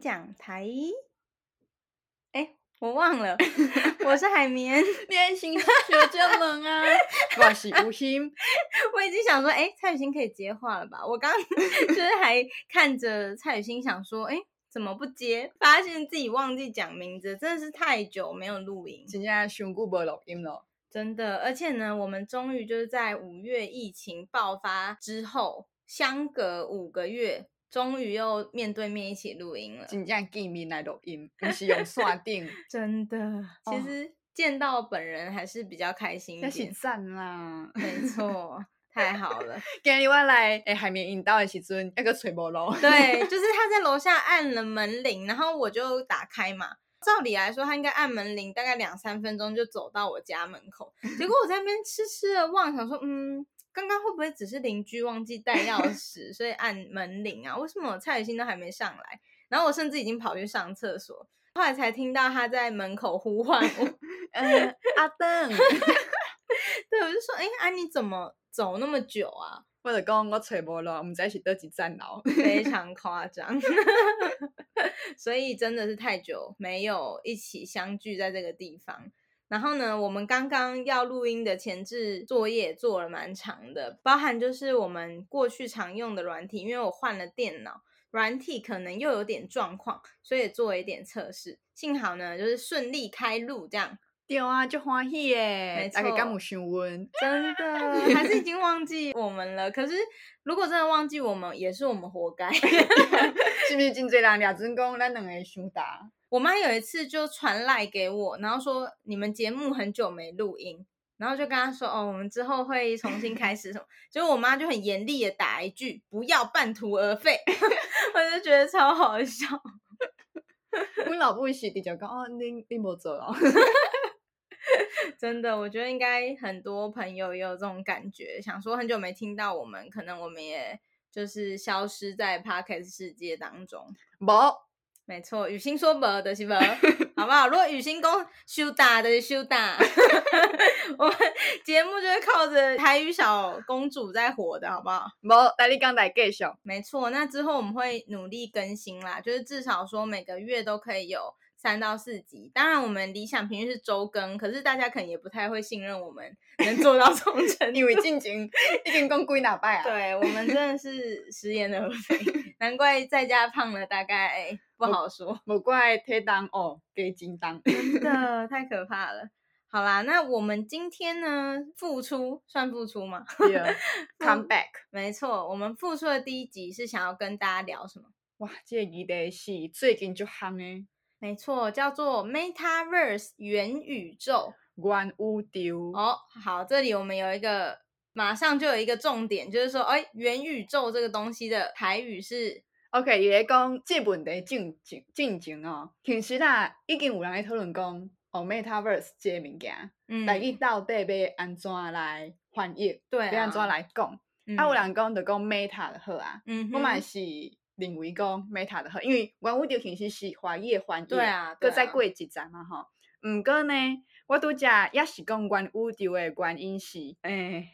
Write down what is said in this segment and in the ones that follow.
讲台，哎，我忘了，我是海绵，连心学 这么啊，我是吴昕，我已经想说，哎，蔡雨欣可以接话了吧？我刚 就是还看着蔡雨欣，想说，哎，怎么不接？发现自己忘记讲名字，真的是太久没有录音，今天上久没录音了，真的。而且呢，我们终于就是在五月疫情爆发之后，相隔五个月。终于又面对面一起录音了，真正见面来录音，不是用线顶。真的，其实见到本人还是比较开心一点。那是赞啦，没错，太好了。今日我来诶海绵引到的时阵，那个吹波炉。对，就是他在楼 下按了门铃，然后我就打开嘛。照理来说，他应该按门铃大概两三分钟就走到我家门口，结果我在那边痴痴的望，想说，嗯。刚刚会不会只是邻居忘记带钥匙，所以按门铃啊？为什么蔡雨欣都还没上来？然后我甚至已经跑去上厕所，后来才听到他在门口呼唤我，呃，阿登，对，我就说，哎，啊，你怎么走那么久啊？或者刚刚我找不了，我们在一起得几站牢，非常夸张，所以真的是太久没有一起相聚在这个地方。然后呢，我们刚刚要录音的前置作业做了蛮长的，包含就是我们过去常用的软体，因为我换了电脑，软体可能又有点状况，所以做了一点测试。幸好呢，就是顺利开录这样。对啊，就欢喜耶！大家敢有想问？真的，还是已经忘记我们了。可是如果真的忘记我们，也是我们活该。是不是真济人俩真讲咱两个想打？我妈有一次就传赖给我，然后说你们节目很久没录音，然后就跟她说哦，我们之后会重新开始什么。结果我妈就很严厉的打一句，不要半途而废，我就觉得超好笑。我老不会洗地就讲哦，你你没做了。真的，我觉得应该很多朋友也有这种感觉，想说很久没听到我们，可能我们也就是消失在 Podcast 世界当中。没。没错，雨欣说没的是没，好不好？如果雨欣讲休打的羞打，我们节目就是靠着台语小公主在火的，好不好？没，错，那之后我们会努力更新啦，就是至少说每个月都可以有。三到四集，当然我们理想频率是周更，可是大家可能也不太会信任我们能做到这种程度。因为进前已经讲几哪摆啊？对，我们真的是食言而肥，难怪在家胖了，大概不好说。莫怪体重哦，给金当，真的 太可怕了。好啦，那我们今天呢，复出算复出吗？Yeah，come back。没错，我们复出的第一集是想要跟大家聊什么？哇，这个议题是最近就夯诶。没错，叫做 Metaverse 元宇宙。元宇宙哦，好，这里我们有一个，马上就有一个重点，就是说，哎，元宇宙这个东西的台语是 OK。伊在讲这问题进进进行哦，其实啦，已经有人来讨论讲哦，Metaverse 这个物件，嗯，来伊到底要安怎来翻译？对、啊，要安怎来讲？嗯、啊，有人讲就讲 Meta 就好啊，嗯，我嘛是。认为讲 Meta 的好，因为元宇宙其实是华语的翻译，对啊，搁再过一站嘛吼。毋过呢，我拄则也是讲元宇宙的原因是，诶、欸，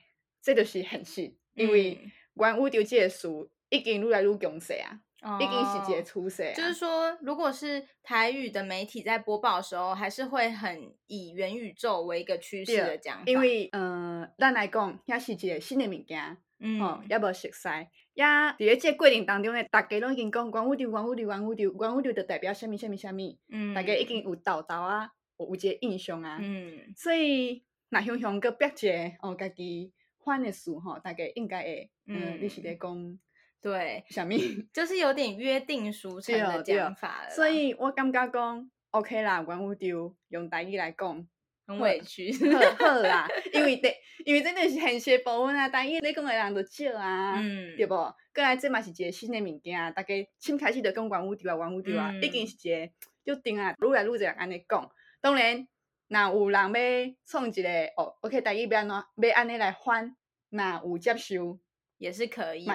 这就是现实，因为元宇宙这个词已经愈来愈强势啊，嗯、已经是一个趋势。就是说，如果是台语的媒体在播报的时候，还是会很以元宇宙为一个趋势的讲法。因为，嗯、呃，咱来讲，也是一个新的物件。嗯，哦，也无熟悉，也伫咧这个过程当中呢，大家拢已经讲元宇宙，元宇宙，元宇宙，元宇宙就代表什么什么什么，嗯，大家已经有豆豆啊，有有一个印象啊，嗯，所以那雄雄个别个哦，家己换的事吼，大家应该会，嗯，你是在讲对，什么？就是有点约定俗成的讲法了，所以我感觉讲，OK 啦，阮有丢用台语来讲。很委屈，好好啦，因为的，因为真的是现实部分啊，但伊你讲的人就少啊，嗯，对不？过来这嘛是一个新的物件，大家先开始就讲元宇宙啊，元宇宙啊，已经是一个就定啊，愈来愈侪人安尼讲。当然，若有人要创一个哦，OK，大家要安怎，要安尼来翻，那有接受也是可以，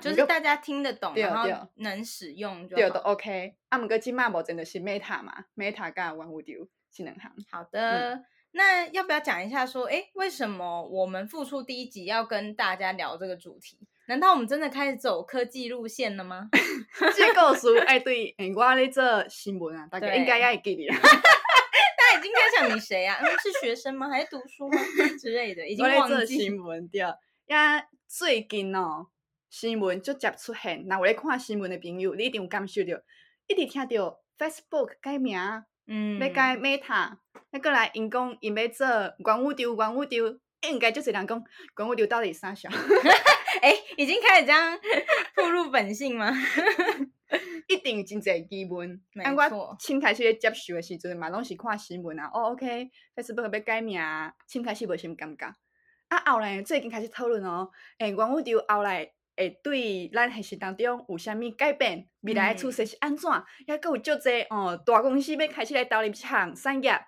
就是大家听得懂，然后能使用就对，都 OK。啊，毋过即嘛无真的是 Meta 嘛，Meta 甲元宇宙是两项。好的。那要不要讲一下说，哎，为什么我们付出第一集要跟大家聊这个主题？难道我们真的开始走科技路线了吗？这个书哎，对，我咧做新闻啊，大家应该也会记得。大家已经在想你谁啊？嗯，是学生吗？还是读书吗？之类的，已经忘记。新闻对，呀，最近哦，新闻就接出现。那我咧看新闻的朋友，你一定有感受到，一直听到 Facebook 改名，嗯，要改 Meta，那过来因讲因要做元宇宙，元宇宙。应该就是人讲，管我丢到底啥小？哎，已经开始这样步入本性吗？一定真济基本。没错。新开始咧接受的时阵嘛，拢是看新闻啊。哦，OK，Facebook 要改名，新开始无啥感觉。啊，后来最近开始讨论哦，诶，元宇宙后来会对咱现实当中有啥物改变？未来趋势是安怎？还佫有足侪哦，大公司要开始来投入这项产业，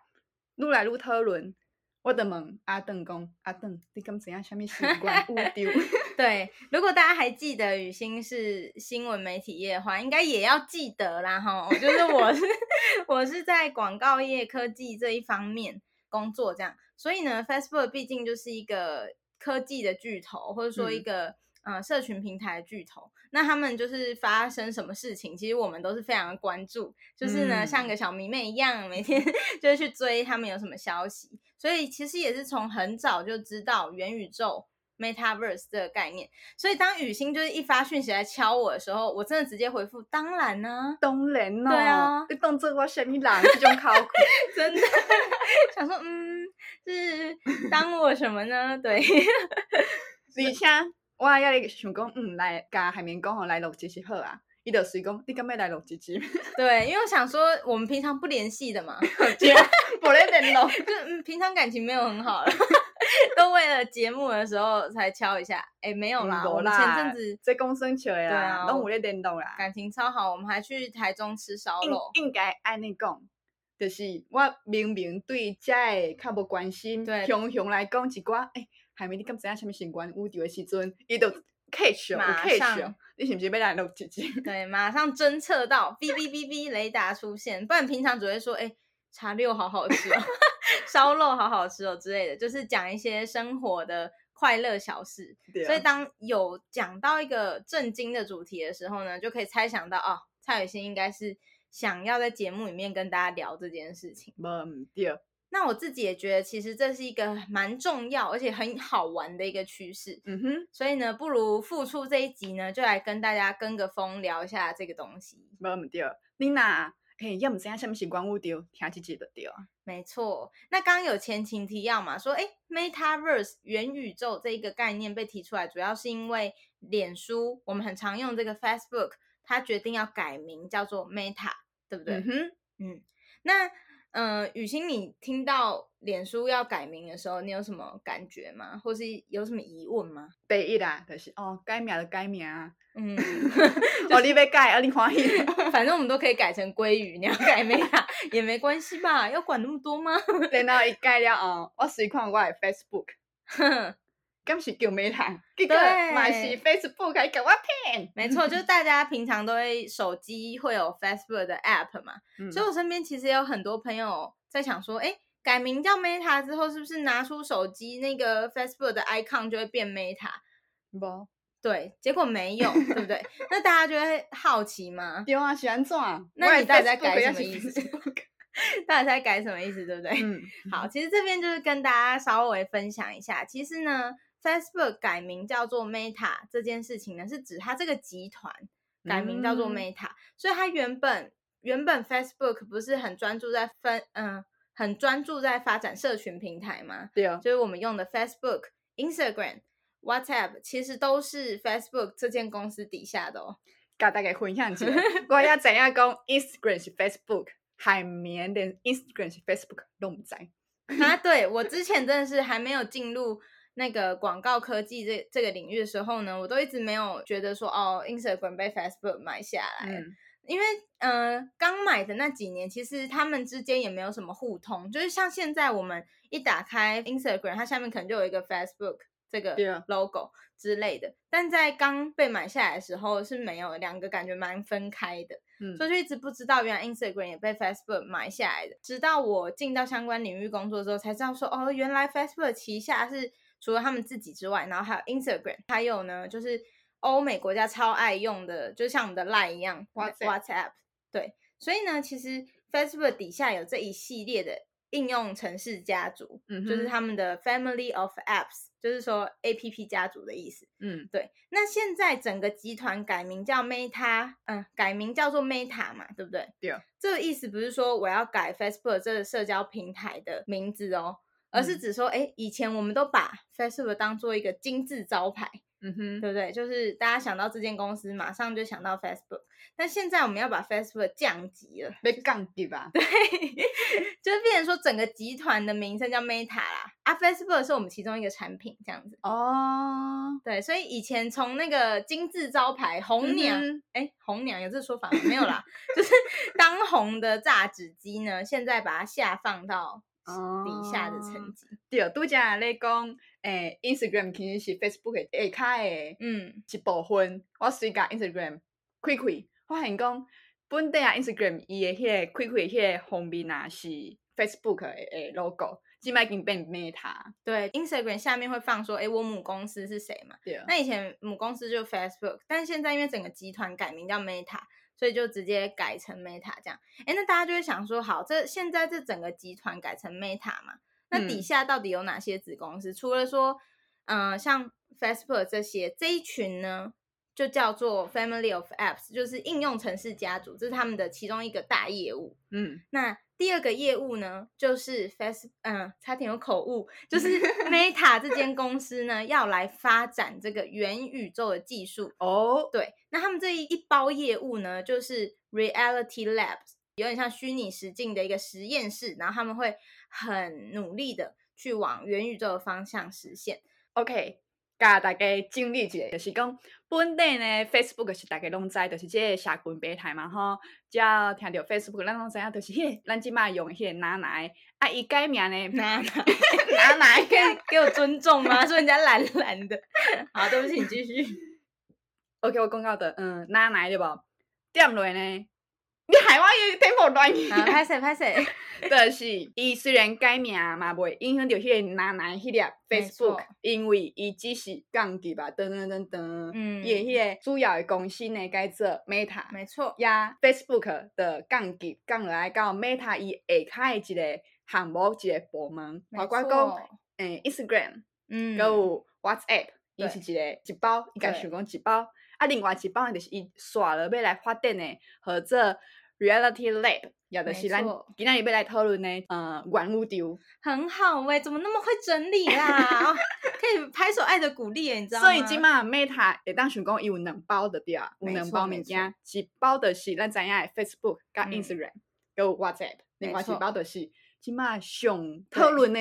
愈来愈讨论。我的问阿邓讲，阿邓，你敢知影啥物是元宇宙？对，如果大家还记得雨欣是新闻媒体业的话，应该也要记得啦哈。就是我是 我是在广告业科技这一方面工作，这样，所以呢，Facebook 毕竟就是一个科技的巨头，或者说一个。嗯呃，社群平台的巨头，那他们就是发生什么事情，其实我们都是非常的关注，就是呢，嗯、像个小迷妹一样，每天就是去追他们有什么消息。所以其实也是从很早就知道元宇宙 （Metaverse） 这个概念。所以当雨欣就是一发讯息来敲我的时候，我真的直接回复：当然呢、啊，当然哦，对啊，你当做我什么人这种考古，真的 想说，嗯，是当我什么呢？对，李强。我还咧想讲，嗯，来甲海绵讲吼，来录一集好啊。伊就随讲，你敢要来录一集？对，因为我想说，我们平常不联系的嘛，不咧联络，就嗯，平常感情没有很好了，都为了节目的时候才敲一下。哎、欸，没有啦，嗯、我们前阵子在公生球呀，对啊，拢有咧联络啦，感情超好。我们还去台中吃烧肉，应该按你讲，就是我明明对这较无关心，对，雄雄来讲一寡，哎、欸。还没你敢知影什么新冠无敌的时阵，伊就 catch 马上，你是不是要来录几集？对，马上侦测到哔哔哔哔雷达出现，不然平常只会说，哎、欸，茶六好好吃哦，烧肉好好吃哦之类的，就是讲一些生活的快乐小事。对啊、所以当有讲到一个震惊的主题的时候呢，就可以猜想到，哦，蔡雨欣应该是想要在节目里面跟大家聊这件事情。嗯，对。那我自己也觉得，其实这是一个蛮重要而且很好玩的一个趋势。嗯哼，所以呢，不如复出这一集呢，就来跟大家跟个风，聊一下这个东西。没问题。你那，嘿，要么知道什么是光物丢，听几集就对啊。没错。那刚刚有前情提要嘛，说，哎，Metaverse 元宇宙这一个概念被提出来，主要是因为脸书，我们很常用这个 Facebook，它决定要改名叫做 Meta，对不对？嗯哼，嗯，那。嗯、呃，予昕，你听到脸书要改名的时候，你有什么感觉吗？或是有什么疑问吗？第一啦，就是哦，改名就改名啊，嗯，哦，你要改啊，你欢喜，反正我们都可以改成鲑鱼，你要改名啊，也没关系吧？要管那么多吗？然后一改了哦，我随看我的 Facebook。刚是叫 Meta，结果买是 Facebook 还给我骗。没错，就是大家平常都会手机会有 Facebook 的 App 嘛，嗯、所以我身边其实也有很多朋友在想说，哎，改名叫 Meta 之后，是不是拿出手机那个 Facebook 的 icon 就会变 Meta？不，对，结果没有，对不对？那大家就会好奇嘛？对啊，喜欢做啊？那你到底在改什么意思？到底在改什么意思？对不对？嗯，好，其实这边就是跟大家稍微分享一下，其实呢。Facebook 改名叫做 Meta 这件事情呢，是指它这个集团改名叫做 Meta，嗯、所以它原本原本 Facebook 不是很专注在分嗯，很专注在发展社群平台吗？对啊，就是我们用的 Facebook、Instagram、WhatsApp，其实都是 Facebook 这间公司底下的哦。搞大家分享一下，我要怎样讲 Instagram 是 Facebook，海绵连 Instagram 是 Facebook 都不在啊？对，我之前真的是还没有进入。那个广告科技这这个领域的时候呢，我都一直没有觉得说哦，Instagram 被 Facebook 买下来，嗯、因为呃刚买的那几年，其实他们之间也没有什么互通，就是像现在我们一打开 Instagram，它下面可能就有一个 Facebook 这个 logo 之类的.但在刚被买下来的时候是没有，两个感觉蛮分开的，嗯、所以就一直不知道原来 Instagram 也被 Facebook 买下来的，直到我进到相关领域工作之后才知道说哦，原来 Facebook 旗下是。除了他们自己之外，然后还有 Instagram，还有呢，就是欧美国家超爱用的，就像我们的 Line 一样 WhatsApp。对，所以呢，其实 Facebook 底下有这一系列的应用程式家族，嗯，就是他们的 Family of Apps，就是说 APP 家族的意思。嗯，对。那现在整个集团改名叫 Meta，嗯，改名叫做 Meta 嘛，对不对？对。这个意思不是说我要改 Facebook 这个社交平台的名字哦。而是指说，哎，以前我们都把 Facebook 当做一个金字招牌，嗯哼，对不对？就是大家想到这间公司，马上就想到 Facebook。但现在我们要把 Facebook 降级了，被降级吧？对，就是变成说整个集团的名称叫 Meta 啦，啊，Facebook 是我们其中一个产品，这样子。哦，对，所以以前从那个金字招牌红娘，哎、嗯，红娘有这个说法吗？没有啦，就是当红的榨汁机呢，现在把它下放到。底下的成绩、哦、对，拄则咧讲，诶、欸、，Instagram 其实是 Facebook 下骹诶，嗯，一部分。我随甲 Instagram 开开，发现讲本地啊 Instagram 伊诶迄个开开迄个封面啊是 Facebook 诶 logo，即摆已经变 Meta。对，Instagram 下面会放说，诶、欸，我母公司是谁嘛？对。那以前母公司就 Facebook，但现在因为整个集团改名叫 Meta。所以就直接改成 Meta 这样，哎，那大家就会想说，好，这现在这整个集团改成 Meta 嘛，那底下到底有哪些子公司？嗯、除了说，嗯、呃，像 Facebook 这些，这一群呢，就叫做 Family of Apps，就是应用程式家族，这是他们的其中一个大业务。嗯，那。第二个业务呢，就是 Face，嗯，差点有口误，就是 Meta 这间公司呢，要来发展这个元宇宙的技术哦。对，那他们这一一包业务呢，就是 Reality Labs，有点像虚拟实境的一个实验室，然后他们会很努力的去往元宇宙的方向实现。OK。甲大家整理一下，就是讲本地呢，Facebook 是大家拢知，就是即个社群平台嘛吼。只要听到 Facebook，咱拢知影，就是迄个咱即摆用迄个哪奶啊，伊改名呢，奶奶 哪奶，可以给我尊重吗？说人家懒懒的。好，对不起，你继续。OK，我讲到的，嗯，奶奶对不？点落呢？你害我伊听无乱去。歹势歹势，就是伊虽然改名嘛，袂影响到迄个奶奶迄个 Facebook，因为伊只是降级吧，噔噔噔噔。嗯，伊迄个主要的公司呢改做 Meta，没错。呀，Facebook 的降级降来到 Meta 伊下骹的一个项目一个部门，包括讲诶 Instagram，嗯，搁有 WhatsApp，伊是一个一包，伊家想讲一包。啊，另外一包就是伊刷了要来发展的合作。Reality Lab，也就是咱今天要来讨论的，呃，玩物丢很好喂，怎么那么会整理啦？可以拍手爱的鼓励诶，你知道吗？所以今嘛 Meta 会当想讲有两包的对啊，有两包物件，一包的是咱知影的 Facebook 跟 Instagram，有 WhatsApp，另外一包的是今嘛上讨论的。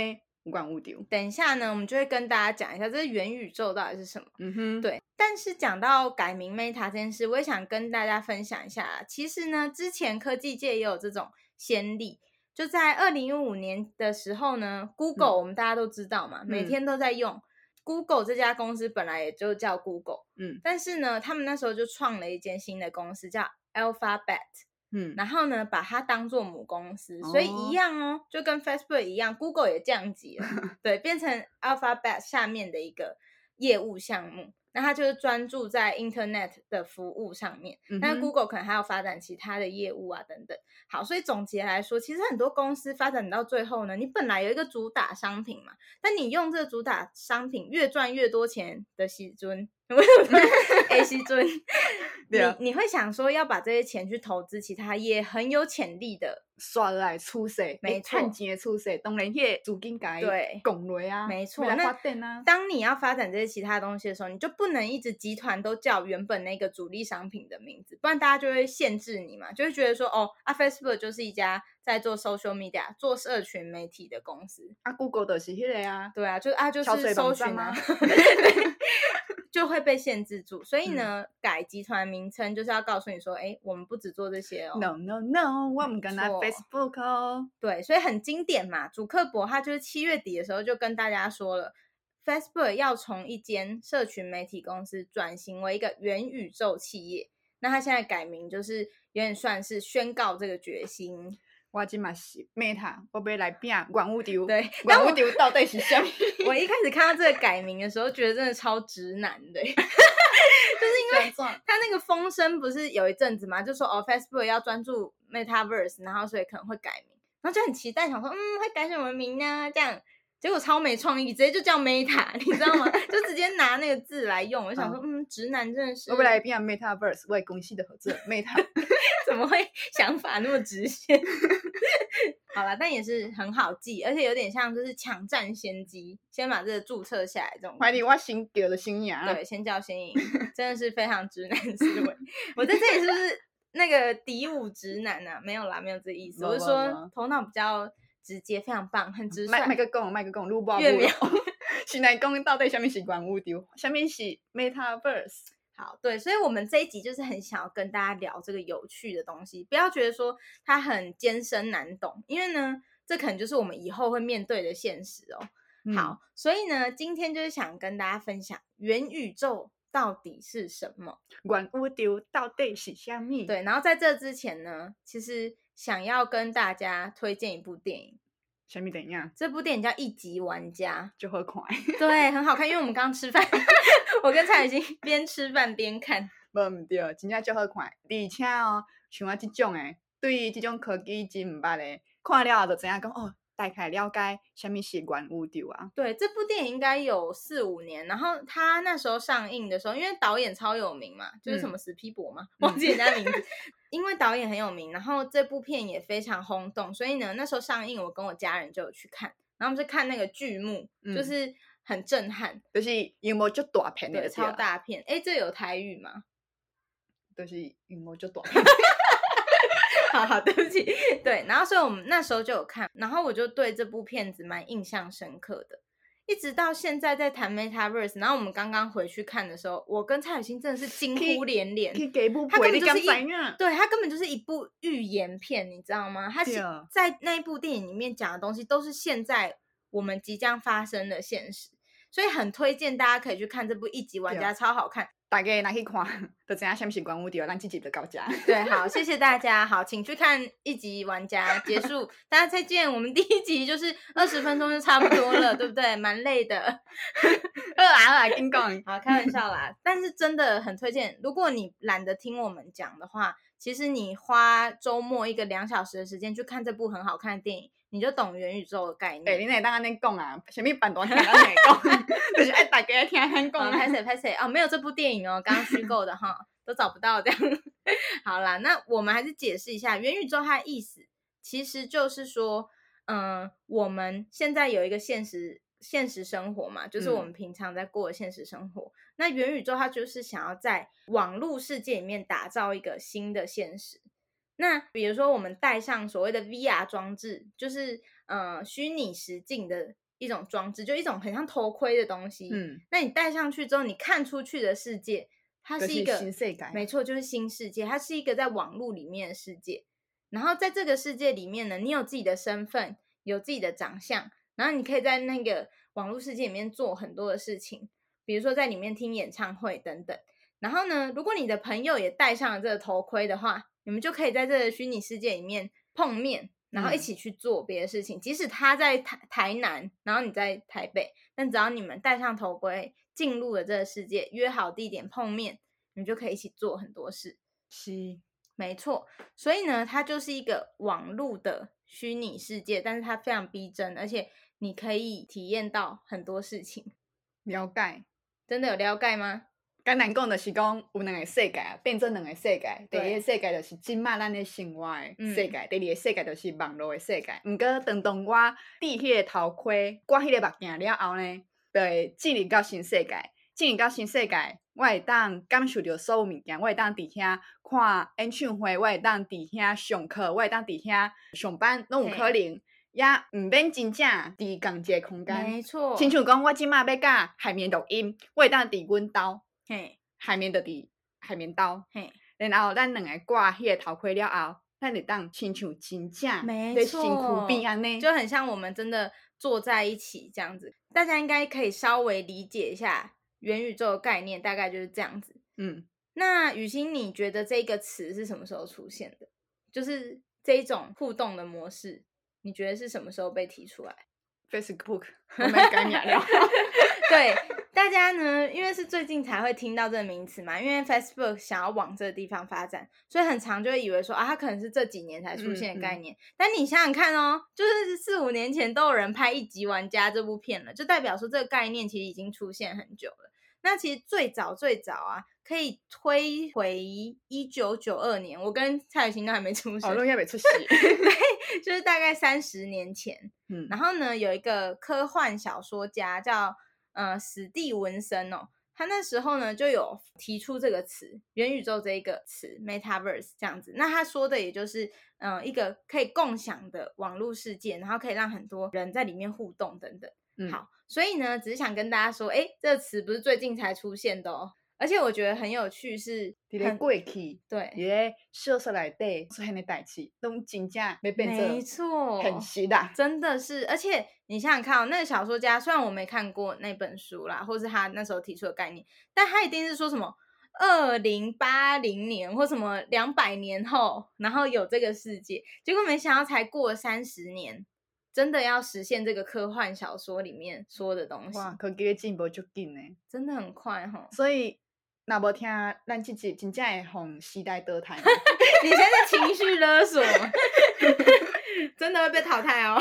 元宇宙。等一下呢，我们就会跟大家讲一下，这是元宇宙到底是什么？嗯哼，对。但是讲到改名 Meta 这件事，我也想跟大家分享一下。其实呢，之前科技界也有这种先例，就在二零一五年的时候呢，Google、嗯、我们大家都知道嘛，每天都在用、嗯、Google 这家公司，本来也就叫 Google，嗯，但是呢，他们那时候就创了一间新的公司，叫 Alphabet。嗯，然后呢，把它当做母公司，所以一样哦，就跟 Facebook 一样，Google 也降级了，对，变成 Alphabet 下面的一个业务项目。那它就是专注在 Internet 的服务上面，嗯、但 Google 可能还要发展其他的业务啊等等。好，所以总结来说，其实很多公司发展到最后呢，你本来有一个主打商品嘛，但你用这个主打商品越赚越多钱的时 阵。A C 尊，你你会想说要把这些钱去投资其他也很有潜力的，刷来出色，没赚钱的出色，当然些资金该对拱雷啊，没错。那当你要发展这些其他东西的时候，你就不能一直集团都叫原本那个主力商品的名字，不然大家就会限制你嘛，就会觉得说哦，啊 Facebook 就是一家在做 social media 做社群媒体的公司，啊 Google 的是迄个啊，对啊，就啊就是搜寻啊。就会被限制住，所以呢，嗯、改集团名称就是要告诉你说，哎，我们不只做这些哦。No no no，我们跟他 Facebook 哦。对，所以很经典嘛。主克伯他就是七月底的时候就跟大家说了，Facebook 要从一间社群媒体公司转型为一个元宇宙企业。那他现在改名就是有点算是宣告这个决心。我今嘛是 Meta，我要来拼元宇宙。对，元宇宙到底是什么？我一开始看到这个改名的时候，觉得真的超直男的，就是因为他那个风声不是有一阵子嘛，就说哦，Facebook 要专注 Metaverse，然后所以可能会改名，然后就很期待，想说嗯，会改什么名呢？这样。结果超没创意，直接就叫 Meta，你知道吗？就直接拿那个字来用。我想说，嗯，直男真的是。我本来变 Metaverse，为公司的合作 Meta，怎么会 想法那么直线？好了，但也是很好记，而且有点像就是抢占先机，先把这个注册下来这种。怀疑我新叫的新颖。对，先叫先赢，真的是非常直男思维。我在这里是不是那个敌武直男啊？没有啦，没有这个意思。我是说头脑比较。直接非常棒，很直率。麦麦克讲，麦克讲，录播。月苗，现在讲到底下面是元宇宙，下面是 Metaverse。好，对，所以，我们这一集就是很想要跟大家聊这个有趣的东西，不要觉得说它很艰深难懂，因为呢，这可能就是我们以后会面对的现实哦。嗯、好，所以呢，今天就是想跟大家分享元宇宙到底是什么，元宇宙到底是什么？对，然后在这之前呢，其实。想要跟大家推荐一部电影，什么电影？这部电影叫《一级玩家》，就很快，对，很好看。因为我们刚刚吃饭，我跟蔡雨欣边吃饭边看，无唔对，真正就好看。而且哦，像我这种诶，对于这种科技真唔捌的，看了就知影讲哦。大概了解什么是元宇宙啊？对，这部电影应该有四五年，然后他那时候上映的时候，因为导演超有名嘛，就是什么史皮博嘛，嗯、忘记人家名字。因为导演很有名，然后这部片也非常轰动，所以呢，那时候上映，我跟我家人就有去看，然后我们是看那个剧目，嗯、就是很震撼，就是有没有就大片的，超大片。哎，这有台语吗？就是有没有就短片。好好，对不起，对，然后所以我们那时候就有看，然后我就对这部片子蛮印象深刻的，一直到现在在谈 Metaverse，然后我们刚刚回去看的时候，我跟蔡雨欣真的是惊呼连连，他根本就是一，对，他根本就是一部预言片，你知道吗？他是在那一部电影里面讲的东西都是现在我们即将发生的现实，所以很推荐大家可以去看这部《一级玩家》，超好看。大家拿去看，都知影什么是元宇宙，咱自己就到家。对，好，谢谢大家。好，请去看一级玩家结束，大家再见。我们第一集就是二十分钟就差不多了，对不对？蛮累的。二来二来，跟讲，好，开玩笑啦。但是真的很推荐，如果你懒得听我们讲的话，其实你花周末一个两小时的时间去看这部很好看的电影。你就懂元宇宙的概念。哎、欸，你哪当安尼讲啊？什么版多听安尼讲？就是爱大家听安讲。拍谁拍谁哦，没有这部电影哦，刚刚虚构的哈，都找不到这样。好啦，那我们还是解释一下元宇宙它的意思，其实就是说，嗯、呃，我们现在有一个现实现实生活嘛，就是我们平常在过的现实生活。嗯、那元宇宙它就是想要在网络世界里面打造一个新的现实。那比如说，我们戴上所谓的 VR 装置，就是呃虚拟实境的一种装置，就一种很像头盔的东西。嗯，那你戴上去之后，你看出去的世界，它是一个新世界，没错，就是新世界，它是一个在网络里面的世界。然后在这个世界里面呢，你有自己的身份，有自己的长相，然后你可以在那个网络世界里面做很多的事情，比如说在里面听演唱会等等。然后呢，如果你的朋友也戴上了这个头盔的话，你们就可以在这个虚拟世界里面碰面，然后一起去做别的事情。嗯、即使他在台台南，然后你在台北，但只要你们戴上头盔，进入了这个世界，约好地点碰面，你们就可以一起做很多事。是，没错。所以呢，它就是一个网络的虚拟世界，但是它非常逼真，而且你可以体验到很多事情。了解，真的有了解吗？简单讲就是讲有两个世界，变做两个世界。第一个世界就是今麦咱的生活的世界，嗯、第二个世界就是网络的世界。毋过当当我戴迄个头盔，挂迄个目镜了后呢，就会进入到新世界。进入到新世界，我会当感受到所有物件，我会当伫遐看演唱会，我会当伫遐上课，我会当伫遐上班，拢有可能，也毋免真正伫共一个空间。没错错。亲像讲，我今麦要甲海绵录音，我会当伫阮兜。嘿，海绵的底，海绵刀。嘿，然后咱两个挂迄个头盔了后，咱就当亲像真正，没错，辛苦边安呢，就很像我们真的坐在一起这样子。大家应该可以稍微理解一下元宇宙的概念，大概就是这样子。嗯，那雨欣，你觉得这个词是什么时候出现的？就是这种互动的模式，你觉得是什么时候被提出来？Facebook，我们干了。对大家呢，因为是最近才会听到这个名词嘛，因为 Facebook 想要往这个地方发展，所以很常就会以为说啊，它可能是这几年才出现的概念。嗯嗯、但你想想看哦，就是四五年前都有人拍《一级玩家》这部片了，就代表说这个概念其实已经出现很久了。那其实最早最早啊，可以推回一九九二年，我跟蔡雨欣都还没出生，哦，都还没出世，对，就是大概三十年前。嗯，然后呢，有一个科幻小说家叫。呃，史蒂文森哦，他那时候呢就有提出这个词“元宇宙”这一个词 “metaverse” 这样子。那他说的也就是，嗯、呃，一个可以共享的网络世界，然后可以让很多人在里面互动等等。嗯，好，所以呢，只是想跟大家说，哎，这个词不是最近才出现的哦。而且我觉得很有趣是，很贵气，对，因为小说来对出现的代志，都真正没变，没错，很实的，真的是。而且你想想看哦，那个小说家虽然我没看过那本书啦，或是他那时候提出的概念，但他一定是说什么二零八零年或什么两百年后，然后有这个世界，结果没想到才过三十年，真的要实现这个科幻小说里面说的东西。哇，科技进步就紧呢，真的很快哈、哦，所以。那无听，咱这集真正会让时代淘汰。你现在情绪勒索，真的会被淘汰哦。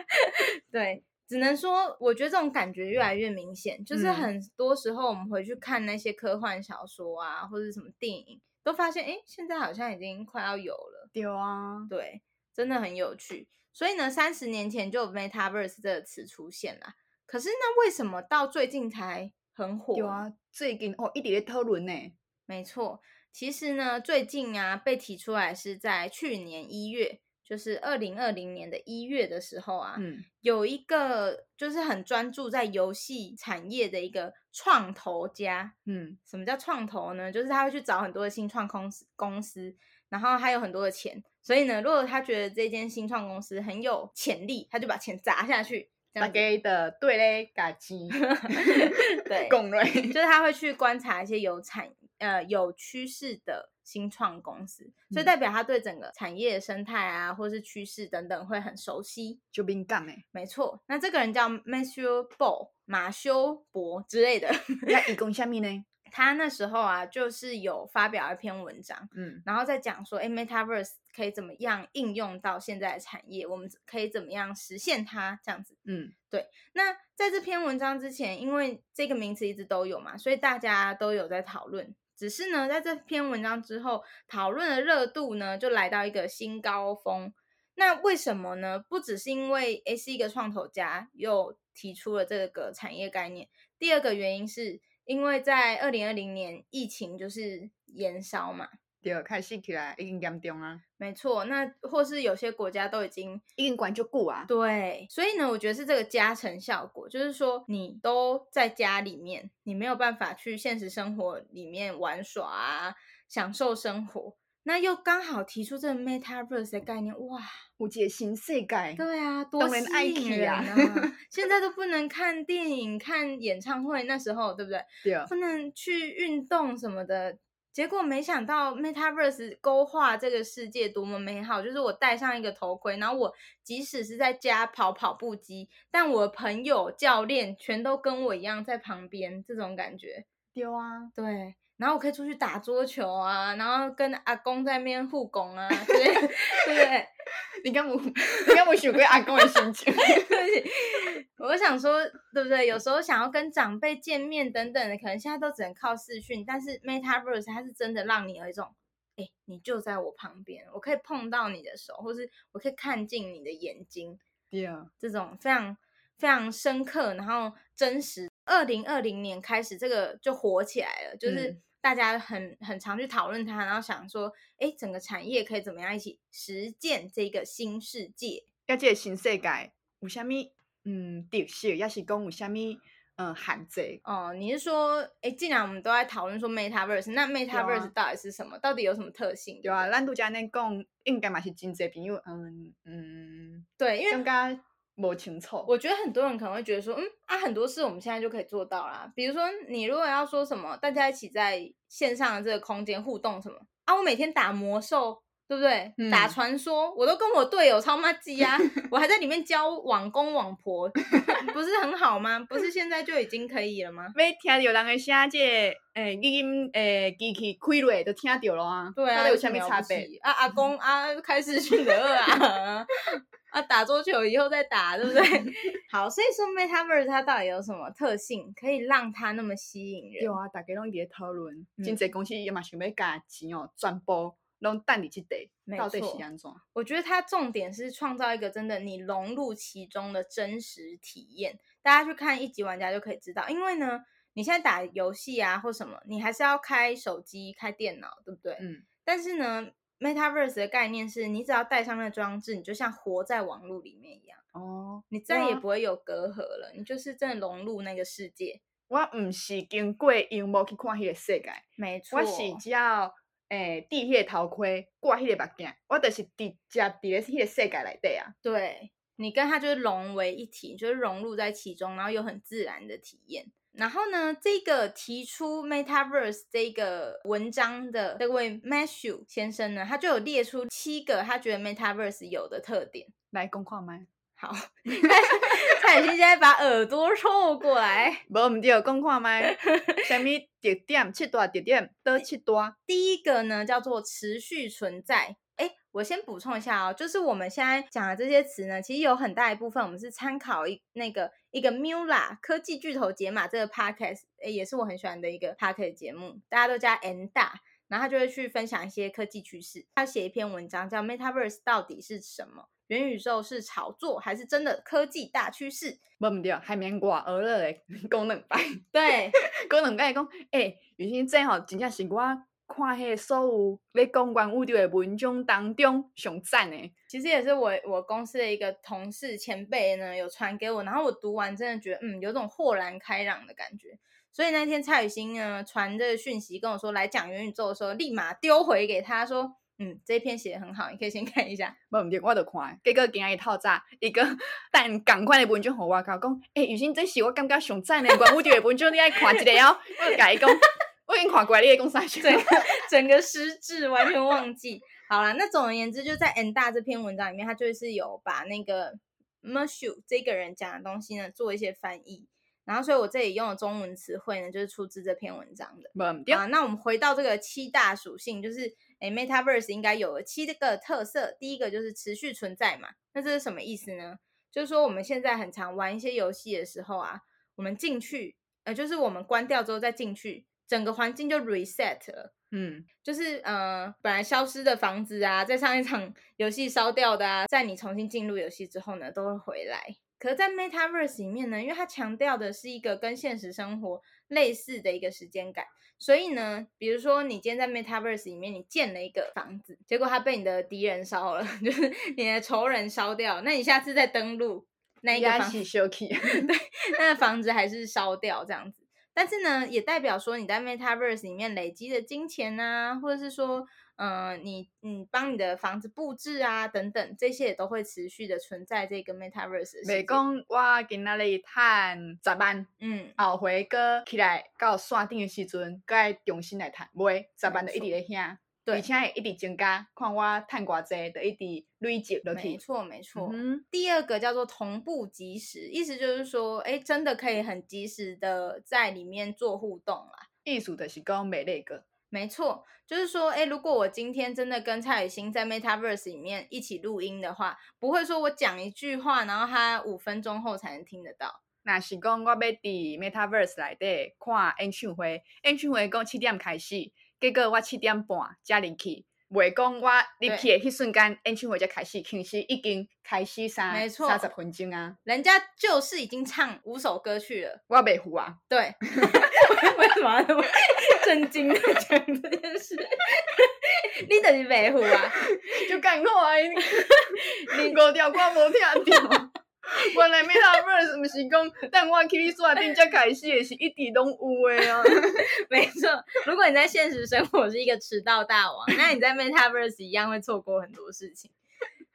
对，只能说，我觉得这种感觉越来越明显。就是很多时候，我们回去看那些科幻小说啊，或者什么电影，都发现，哎，现在好像已经快要有了。对啊，对，真的很有趣。所以呢，三十年前就有 Metaverse 这个词出现了。可是，那为什么到最近才？很火，有啊，最近哦一直在讨论呢。没错，其实呢，最近啊被提出来是在去年一月，就是二零二零年的一月的时候啊，嗯，有一个就是很专注在游戏产业的一个创投家，嗯，什么叫创投呢？就是他会去找很多的新创公司公司，然后他有很多的钱，所以呢，如果他觉得这间新创公司很有潜力，他就把钱砸下去。大家的对嘞，嘎机，对，共瑞。就是他会去观察一些有产呃有趋势的新创公司，嗯，所以代表他对整个产业的生态啊，或是趋势等等会很熟悉，就敏感诶。没错，那这个人叫 Matthew Ball 马修博之类的，那一共下面呢？他那时候啊，就是有发表一篇文章，嗯，然后再讲说，哎，Metaverse 可以怎么样应用到现在的产业，我们可以怎么样实现它，这样子，嗯，对。那在这篇文章之前，因为这个名词一直都有嘛，所以大家都有在讨论。只是呢，在这篇文章之后，讨论的热度呢，就来到一个新高峰。那为什么呢？不只是因为诶是一个创投家又提出了这个产业概念，第二个原因是。因为在二零二零年疫情就是延烧嘛，对，开始起来已经严重啊。没错，那或是有些国家都已经已经管就过啊。对，所以呢，我觉得是这个加成效果，就是说你都在家里面，你没有办法去现实生活里面玩耍啊，享受生活。那又刚好提出这个 Metaverse 的概念，哇，有一个新世界。对啊，多吸引人啊！现在都不能看电影、看演唱会，那时候对不对？对啊。不能去运动什么的，结果没想到 Metaverse 勾画这个世界多么美好，就是我戴上一个头盔，然后我即使是在家跑跑步机，但我的朋友、教练全都跟我一样在旁边，这种感觉。丢啊，对。然后我可以出去打桌球啊，然后跟阿公在那边互拱啊，对对不对？你干嘛？你干嘛想过阿公的心情？我想说，对不对？有时候想要跟长辈见面等等的，可能现在都只能靠视讯，但是 Metaverse 它是真的让你有一种，哎，你就在我旁边，我可以碰到你的手，或是我可以看进你的眼睛，对啊，这种非常非常深刻，然后真实。二零二零年开始，这个就火起来了，就是。嗯大家很很常去讨论它，然后想说，哎，整个产业可以怎么样一起实践这个新世界？要这个新世界有什么嗯特色，要是讲有什么嗯限制？哦，你是说，哎，既然我们都在讨论说 Metaverse，那 Metaverse 到底是什么？啊、到底有什么特性？对啊，咱都讲那讲，应该嘛是真侪朋友，嗯嗯，对，因为。摸清楚，我觉得很多人可能会觉得说，嗯啊，很多事我们现在就可以做到啦。比如说，你如果要说什么，大家一起在线上的这个空间互动什么啊，我每天打魔兽对不对？嗯、打传说，我都跟我队友超妈鸡啊，我还在里面教网公网婆，不是很好吗？不是现在就已经可以了吗？没听到人的声，这诶，音诶，机器开落就听到了啊。对啊，有什么差别？啊，阿公啊，开视讯的啊。啊，打桌球以后再打，对不对？好，所以说 Metaverse 它到底有什么特性，可以让它那么吸引人？有啊，大家拢在讨论，经纪公司也嘛想要加钱哦，转播拢等你去得，到底是安怎？我觉得它重点是创造一个真的你融入其中的真实体验。大家去看一级玩家就可以知道，因为呢，你现在打游戏啊或什么，你还是要开手机、开电脑，对不对？嗯。但是呢。Metaverse 的概念是你只要带上那个装置，你就像活在网络里面一样哦，你再也不会有隔阂了，你就是真的融入那个世界。我唔是经过荧幕去看迄个世界，没错，我是只要诶戴迄个头盔，挂迄个目镜，我就是直接伫咧迄个世界里底啊。对，你跟它就是融为一体，就是融入在其中，然后有很自然的体验。然后呢，这个提出 Metaverse 这个文章的这位 Matthew 先生呢，他就有列出七个他觉得 Metaverse 有的特点。来，公话麦？好，蔡雨欣现在把耳朵凑过来。无唔对，公话麦？什么特点？七大特点？都七大。第一个呢，叫做持续存在。哎，我先补充一下哦，就是我们现在讲的这些词呢，其实有很大一部分我们是参考一那个一个 Mula 科技巨头解码这个 podcast，哎，也是我很喜欢的一个 podcast 节目，大家都叫 N 大，然后他就会去分享一些科技趋势。他写一篇文章叫 Metaverse 到底是什么？元宇宙是炒作还是真的科技大趋势？不唔对，还免挂鹅了嘞，功能白。对，功能版讲，哎，雨欣这吼真正是我。看迄所有咧讲元宇宙的文章当中上赞诶，其实也是我我公司的一个同事前辈呢，有传给我，然后我读完真的觉得，嗯，有种豁然开朗的感觉。所以那天蔡雨欣呢传这个讯息跟我说来讲元宇宙的时候，立马丢回给他说，嗯，这一篇写的很好，你可以先看一下。无毋对，我都看，结果今日一透早一个但赶快的文章，互我讲，哎、欸，雨欣，这是我感觉上赞的元宇宙的文章，你爱看一个哦，我甲伊讲。我已经跨过来，你也公司去，整个整个失智，完全忘记。好了，那总而言之，就在 N 大这篇文章里面，他就是有把那个 Matthew 这个人讲的东西呢做一些翻译。然后，所以我这里用的中文词汇呢，就是出自这篇文章的。啊，那我们回到这个七大属性，就是诶，Metaverse 应该有七个特色。第一个就是持续存在嘛。那这是什么意思呢？就是说我们现在很常玩一些游戏的时候啊，我们进去，呃，就是我们关掉之后再进去。整个环境就 reset 了，嗯，就是呃，本来消失的房子啊，在上一场 游戏烧掉的啊，在你重新进入游戏之后呢，都会回来。可是，在 Metaverse 里面呢，因为它强调的是一个跟现实生活类似的一个时间感，所以呢，比如说你今天在 Metaverse 里面，你建了一个房子，结果它被你的敌人烧了，就是你的仇人烧掉，那你下次再登录那一个房子，对，那个房子还是烧掉这样子。但是呢，也代表说你在 Metaverse 里面累积的金钱啊，或者是说，嗯、呃，你你帮你的房子布置啊等等，这些也都会持续的存在这个 Metaverse。袂讲我今仔日赚十万，嗯，后回个起来到线顶的时阵，该重新来赚，袂十万就一直在遐。对，而且也一直增加，看我赚偌济，的一直累积落去。没错，没错。嗯，第二个叫做同步即时，意思就是说，哎，真的可以很及时的在里面做互动啦。艺术的是讲美那个。没错，就是说，哎，如果我今天真的跟蔡雨欣在 Metaverse 里面一起录音的话，不会说我讲一句话，然后他五分钟后才能听得到。那是讲我要伫 Metaverse 里底看演唱会，演唱会讲七点开始。结果我七点半才入去，袂讲我入去的迄瞬间，演唱会才开始，其实已经开始三三十分钟啊。人家就是已经唱五首歌曲了，我袂胡啊。对，为什么那么震惊的讲这件事？你 等于袂胡啊？就赶快，你五条我无听到。原来 Metaverse 不是讲，但我去你刷定才开始的是一直拢有的啊。没错，如果你在现实生活是一个迟到大王，那你在 Metaverse 一样会错过很多事情。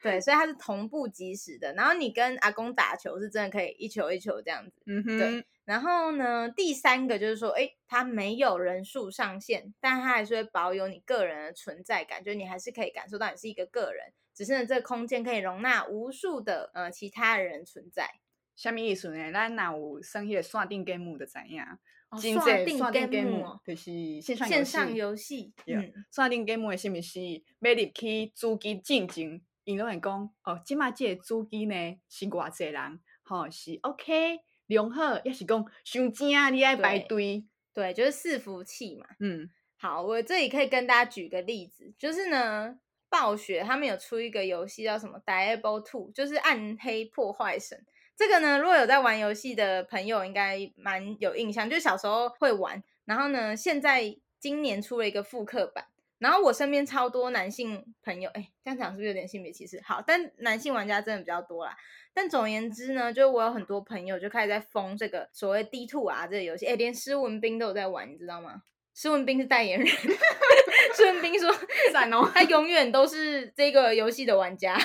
对，所以它是同步即时的。然后你跟阿公打球是真的可以一球一球这样子。嗯哼。对。然后呢，第三个就是说，哎，它没有人数上限，但它还是会保有你个人的存在感，就你还是可以感受到你是一个个人，只是呢，这个空间可以容纳无数的呃其他人存在。什么意思呢？咱若有生意刷定 game 的怎样？哦、刷定 game 就是线上线上游戏。嗯，刷定 game 的是不是买入去主机进前，因拢会讲哦，今麦这个主机呢是偌济人，吼、哦、是 OK。良好，也是讲上正，你爱排队，对，就是伺服器嘛。嗯，好，我这里可以跟大家举个例子，就是呢，暴雪他们有出一个游戏叫什么《Diablo Two》，就是暗黑破坏神。这个呢，如果有在玩游戏的朋友，应该蛮有印象，就小时候会玩。然后呢，现在今年出了一个复刻版。然后我身边超多男性朋友，哎，这样讲是不是有点性别歧视？好，但男性玩家真的比较多啦。但总言之呢，就我有很多朋友就开始在疯这个所谓 D Two 啊这个游戏，哎，连施文斌都有在玩，你知道吗？施文斌是代言人，施文斌说 赞哦，他永远都是这个游戏的玩家，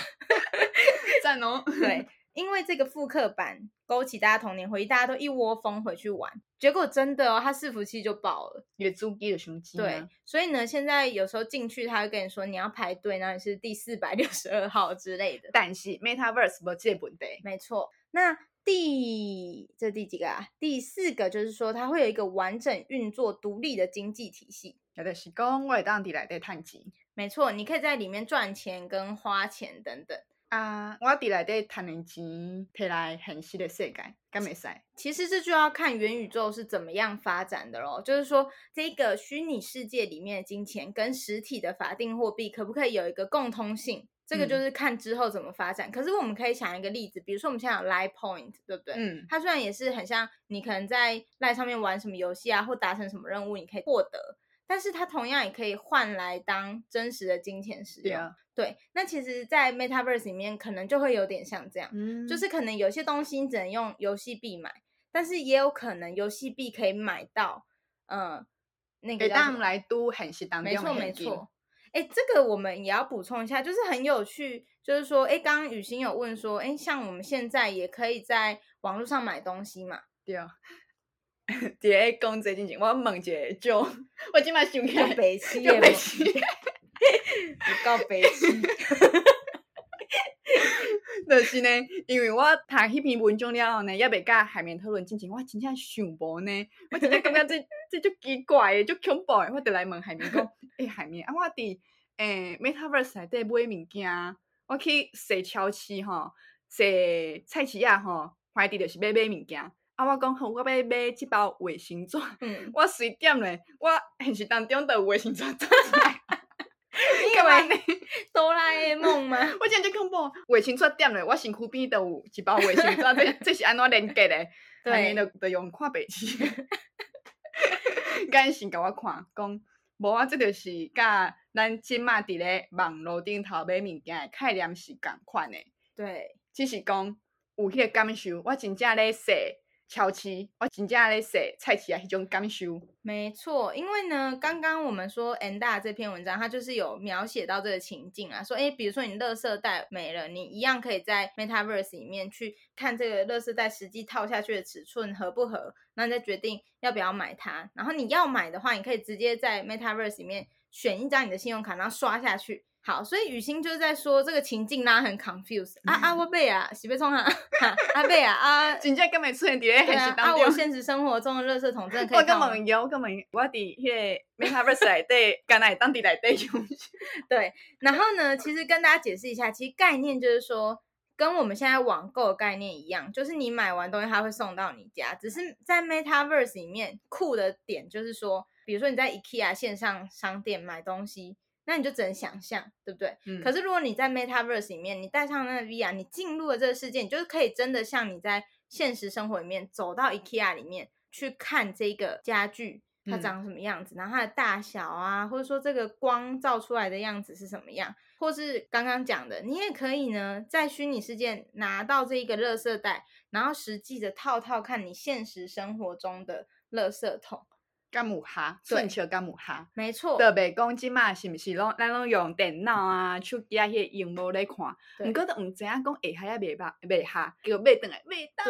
赞哦，对。因为这个复刻版勾起大家童年回忆，大家都一窝蜂回去玩，结果真的哦，他伺服器就爆了，也租机的胸肌。对，所以呢，现在有时候进去，他会跟你说你要排队，然后你是第四百六十二号之类的。但是 Metaverse 不这本的。没错，那第这第几个啊？第四个就是说，它会有一个完整运作、独立的经济体系。有的是讲我当地来的探机。没错，你可以在里面赚钱跟花钱等等。啊，我伫内底赚的钱，摕来现实的世界，敢袂使？其实这就要看元宇宙是怎么样发展的咯。就是说，这个虚拟世界里面的金钱跟实体的法定货币可不可以有一个共通性？这个就是看之后怎么发展。嗯、可是我们可以想一个例子，比如说我们现在有 Line Point，对不对？嗯。它虽然也是很像你可能在 Line 上面玩什么游戏啊，或达成什么任务，你可以获得。但是它同样也可以换来当真实的金钱使用。对，那其实，在 Metaverse 里面，可能就会有点像这样，嗯，就是可能有些东西你只能用游戏币买，但是也有可能游戏币可以买到，嗯，那个当来都很适当，没错没错。哎，这个我们也要补充一下，就是很有趣，就是说，哎，刚刚雨欣有问说，哎，像我们现在也可以在网络上买东西嘛？对啊。第一讲这件事，我问一下就，我今麦想起来，白痴的，白痴，有够白痴。就是呢，因为我读迄篇文章了后呢，也未甲海绵讨论之前，我真正想无呢，我真正感觉这 这足奇怪诶，足恐怖诶，我就来问海绵讲，诶、欸，海绵啊，我伫诶、欸、Metaverse 内底买物件，我去踅超市吼，踅菜市啊吼，怀伫就是要买物件。啊！我讲好，我要买一包卫生纸。嗯，我随点咧，我现实当中都有卫生纸出来。你干嘛呢？哆啦 A 梦吗？我今日就恐怖，卫生纸点咧，我身躯边都有一包卫生纸。这这是安怎连结的？对，就就用看白痴。赶紧甲我看，讲无啊，这就是甲咱即马伫咧网络顶头买物件的概念是共款的。对，只是讲有迄个感受，我真正咧说。超市，我真正在说菜市啊，迄种感受。没错，因为呢，刚刚我们说 Enda 这篇文章，它就是有描写到这个情境啊，说，诶，比如说你垃圾袋没了，你一样可以在 Metaverse 里面去看这个垃圾袋实际套下去的尺寸合不合，那你再决定要不要买它。然后你要买的话，你可以直接在 Metaverse 里面选一张你的信用卡，然后刷下去。好，所以雨欣就是在说这个情境让他很 confused 啊啊，我贝啊，洗被冲啊，阿贝啊啊，真正根本出现在现实当中。啊，我现实生活中的垃圾桶真的可以。我根本有，我根本我伫迄个 Metaverse 内底，干那当地内底用。对，然后呢，其实跟大家解释一下，其实概念就是说，跟我们现在网购的概念一样，就是你买完东西，它会送到你家。只是在 Metaverse 里面酷的点就是说，比如说你在 IKEA 线上商店买东西。那你就只能想象，对不对？嗯。可是如果你在 Metaverse 里面，你戴上那个 VR，你进入了这个世界，你就是可以真的像你在现实生活里面走到 IKEA 里面去看这个家具，它长什么样子，嗯、然后它的大小啊，或者说这个光照出来的样子是什么样，或是刚刚讲的，你也可以呢在虚拟世界拿到这一个垃圾袋，然后实际的套套看你现实生活中的垃圾桶。干母哈，顺球干母哈，没错。特别讲即马是毋是拢咱拢用电脑啊、手机啊迄个荧幕咧看，毋过都毋知影讲下下也袂吧，袂下，叫买转来，袂当，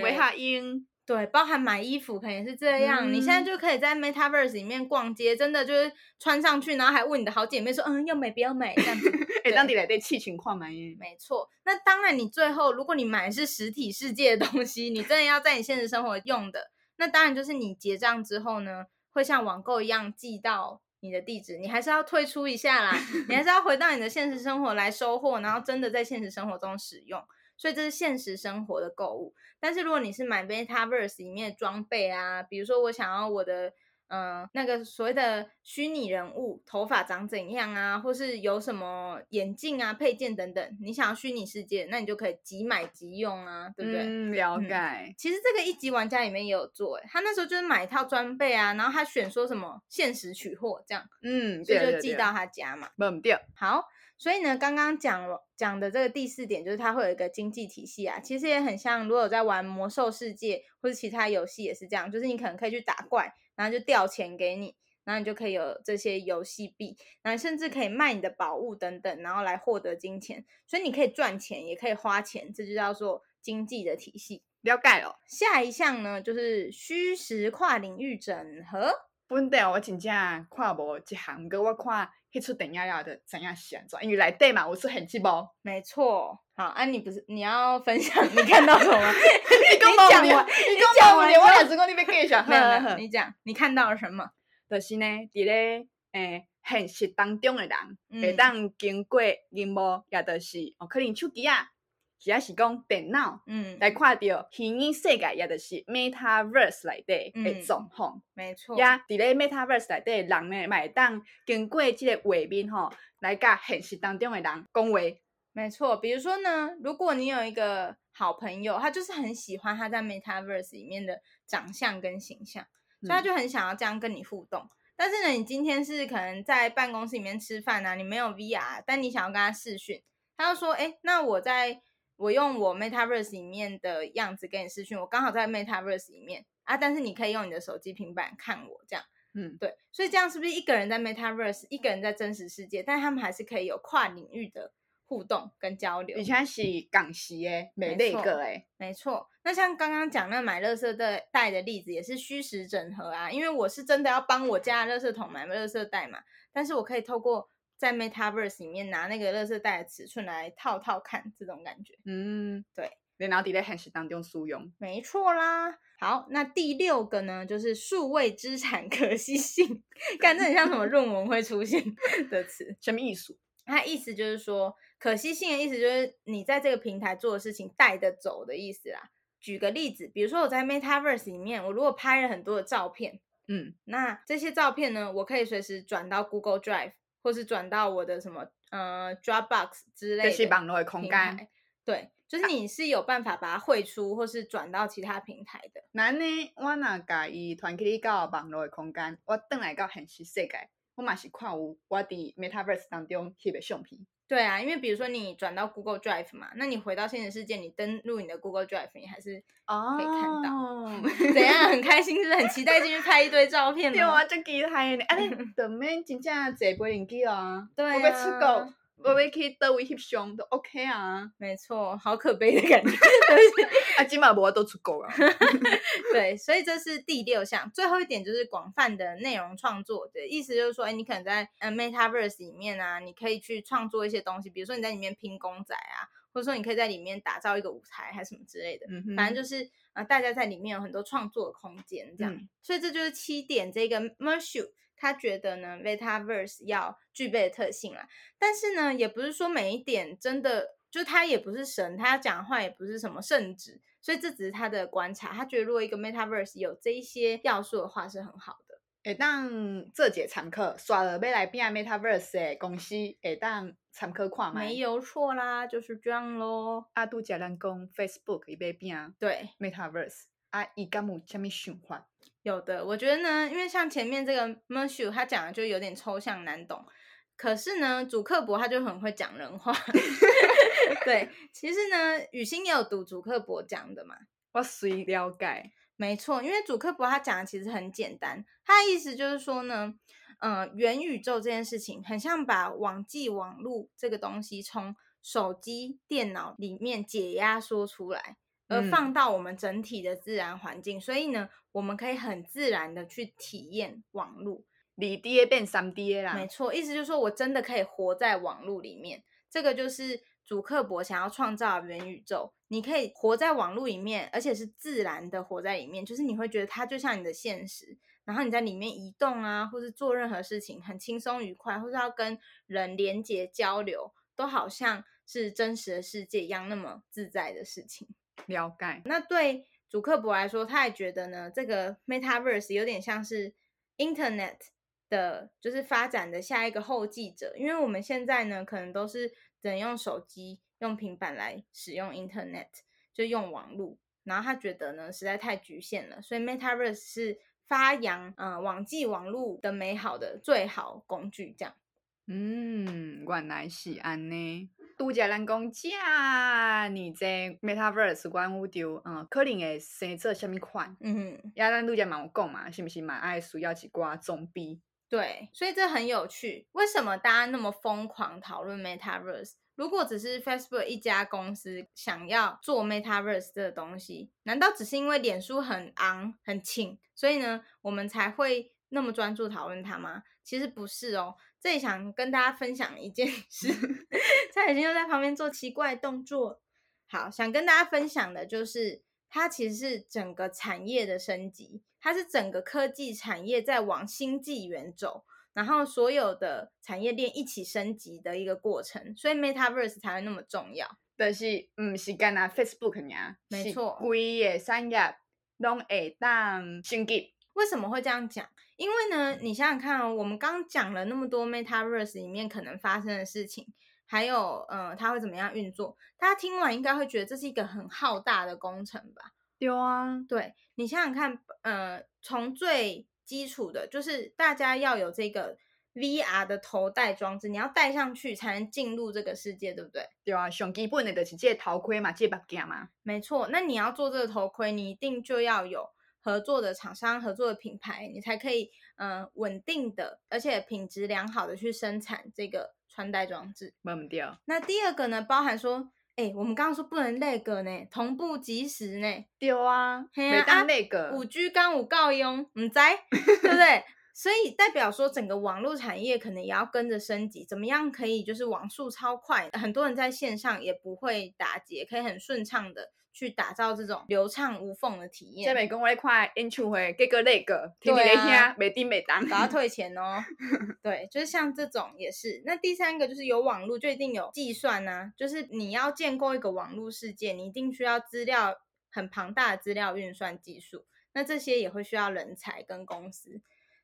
袂下用，对，包含买衣服，可能也是这样。嗯、你现在就可以在 Metaverse 里面逛街，真的就是穿上去，然后还问你的好姐妹说，嗯，要买不要买这样子。哎，当地来对气情况满意。没错，那当然，你最后如果你买的是实体世界的东西，你真的要在你现实生活用的，那当然就是你结账之后呢，会像网购一样寄到你的地址，你还是要退出一下啦，你还是要回到你的现实生活来收货，然后真的在现实生活中使用。所以这是现实生活的购物，但是如果你是买 Metaverse 里面的装备啊，比如说我想要我的、呃、那个所谓的虚拟人物头发长怎样啊，或是有什么眼镜啊配件等等，你想要虚拟世界，那你就可以即买即用啊，对不对？嗯，了解。嗯、其实这个一级玩家里面也有做，诶他那时候就是买一套装备啊，然后他选说什么限时取货这样，嗯，所以就寄到他家嘛。对，对，对，好。所以呢，刚刚讲了讲的这个第四点，就是它会有一个经济体系啊，其实也很像，如果有在玩魔兽世界或者其他游戏也是这样，就是你可能可以去打怪，然后就掉钱给你，然后你就可以有这些游戏币，然后甚至可以卖你的宝物等等，然后来获得金钱。所以你可以赚钱，也可以花钱，这就叫做经济的体系。了解了。下一项呢，就是虚实跨领域整合。本地我真正看无一项，不过我看。可以出电影要的怎样选择？因为来对嘛，我是很寂寞。没错，好，啊，你不是你要分享 你看到什么？你讲完，你讲完，我两只公你别介绍。没有没有，你讲，你看到了什么？就是呢，伫咧诶现实当中的人，会当经过荧幕，也就是哦，可能手机啊。主要是讲电脑，嗯，来看到虚拟世界，也就是 Metaverse 内底的状况，没错。呀，伫咧 Metaverse 内底，人呢，会当经过这个画面吼，来甲现实当中的人讲话，没错。比如说呢，如果你有一个好朋友，他就是很喜欢他在 Metaverse 里面的长相跟形象，所以他就很想要这样跟你互动。嗯、但是呢，你今天是可能在办公室里面吃饭啊，你没有 VR，但你想要跟他视讯，他就说，哎，那我在。我用我 Metaverse 里面的样子跟你视讯，我刚好在 Metaverse 里面啊，但是你可以用你的手机、平板看我这样，嗯，对，所以这样是不是一个人在 Metaverse，一个人在真实世界，但他们还是可以有跨领域的互动跟交流？以前是港式诶，没那个诶，没错。那像刚刚讲那买垃圾袋袋的例子，也是虚实整合啊，因为我是真的要帮我家的垃圾桶买垃圾袋嘛，但是我可以透过。在 Metaverse 里面拿那个垃圾袋的尺寸来套套看，这种感觉，嗯，对，然后在现实当中使用，没错啦。好，那第六个呢，就是数位资产可惜性，感觉很像什么论文会出现的词，什么意思？它意思就是说，可惜性的意思就是你在这个平台做的事情带得走的意思啦。举个例子，比如说我在 Metaverse 里面，我如果拍了很多的照片，嗯，那这些照片呢，我可以随时转到 Google Drive。或是转到我的什么呃 Dropbox 之类的，是网络的空间。对，就是你是有办法把它汇出，或是转到其他平台的。那呢，我若甲伊传起到网络的空间，我转来到现实世界，我嘛是看有我伫 Metaverse 当中翕的相片。对啊，因为比如说你转到 Google Drive 嘛，那你回到现实世界，你登录你的 Google Drive，你还是可以看到。Oh. 怎样？很开心，是不是很期待进去拍一堆照片？对啊，真期待呢！啊，你 都免真正坐飞轮机啊，对啊，我要出国。我要去倒位翕相都 OK 啊，没错，好可悲的感觉。啊，今晚我都出够了。对，所以这是第六项，最后一点就是广泛的内容创作的意思，就是说，哎，你可能在呃 Metaverse 里面啊，你可以去创作一些东西，比如说你在里面拼公仔啊，或者说你可以在里面打造一个舞台，还是什么之类的。嗯哼，反正就是啊、呃，大家在里面有很多创作的空间，这样。嗯、所以这就是七点这个 Mersu。他觉得呢，Metaverse 要具备的特性啦，但是呢，也不是说每一点真的，就他也不是神，他讲话也不是什么圣旨，所以这只是他的观察。他觉得如果一个 Metaverse 有这一些要素的话，是很好的。会当这节常客刷了要来变 Metaverse 的公司，会当常客看吗？没有错啦，就是这样咯。阿杜假人讲 Facebook 一边变对 Metaverse，啊，伊敢有什么想法？有的，我觉得呢，因为像前面这个 Mersu 他讲的就有点抽象难懂，可是呢，主克伯他就很会讲人话。对，其实呢，雨欣也有读主克伯讲的嘛，我随了解。没错，因为祖克博他讲的其实很简单，他的意思就是说呢，嗯、呃，元宇宙这件事情很像把网际网络这个东西从手机、电脑里面解压缩出来。而放到我们整体的自然环境，嗯、所以呢，我们可以很自然的去体验网络，二 D 变三 D 啦。没错，意思就是说我真的可以活在网络里面。这个就是主克博想要创造的元宇宙，你可以活在网络里面，而且是自然的活在里面，就是你会觉得它就像你的现实，然后你在里面移动啊，或是做任何事情很轻松愉快，或是要跟人连接交流，都好像是真实的世界一样那么自在的事情。了解。那对主克伯来说，他也觉得呢，这个 Metaverse 有点像是 Internet 的，就是发展的下一个后继者。因为我们现在呢，可能都是只能用手机、用平板来使用 Internet，就用网络。然后他觉得呢，实在太局限了，所以 Metaverse 是发扬嗯网际网络的美好的最好工具。这样。嗯，原来是安呢。拄则咱讲遮，你在 Metaverse 元宇宙，嗯，可能会生做虾米款？嗯哼，呀，咱拄则嘛有讲嘛，是不是嘛？爱需要一寡装备？对，所以这很有趣。为什么大家那么疯狂讨论 Metaverse？如果只是 Facebook 一家公司想要做 Metaverse 这个东西，难道只是因为脸书很昂很请，所以呢，我们才会那么专注讨论它吗？其实不是哦。这里想跟大家分享一件事，蔡海金又在旁边做奇怪动作。好，想跟大家分享的就是，它其实是整个产业的升级，它是整个科技产业在往新纪元走，然后所有的产业链一起升级的一个过程，所以 Metaverse 才会那么重要。但是，嗯，是干那 Facebook 呀？没错，规个产业拢会当升级。为什么会这样讲？因为呢，你想想看哦，我们刚讲了那么多 Metaverse 里面可能发生的事情，还有，呃，它会怎么样运作？大家听完应该会觉得这是一个很浩大的工程吧？对啊，对，你想想看，呃，从最基础的，就是大家要有这个 VR 的头戴装置，你要戴上去才能进入这个世界，对不对？对啊，上基本的就是这个头盔嘛，这个、目镜嘛。没错，那你要做这个头盔，你一定就要有。合作的厂商、合作的品牌，你才可以嗯、呃、稳定的，而且品质良好的去生产这个穿戴装置。忘掉。那第二个呢，包含说，哎，我们刚刚说不能那个呢，同步即时呢。对啊，没当那个。五 G 刚五告用，唔知，对不对？所以代表说，整个网络产业可能也要跟着升级。怎么样可以就是网速超快，很多人在线上也不会打结，可以很顺畅的。去打造这种流畅无缝的体验。这边讲我块演出会，这个那个，天天听，没丁没当，把它退钱哦。对，就是像这种也是。那第三个就是有网络就一定有计算啊，就是你要建构一个网络世界，你一定需要资料很庞大的资料运算技术。那这些也会需要人才跟公司。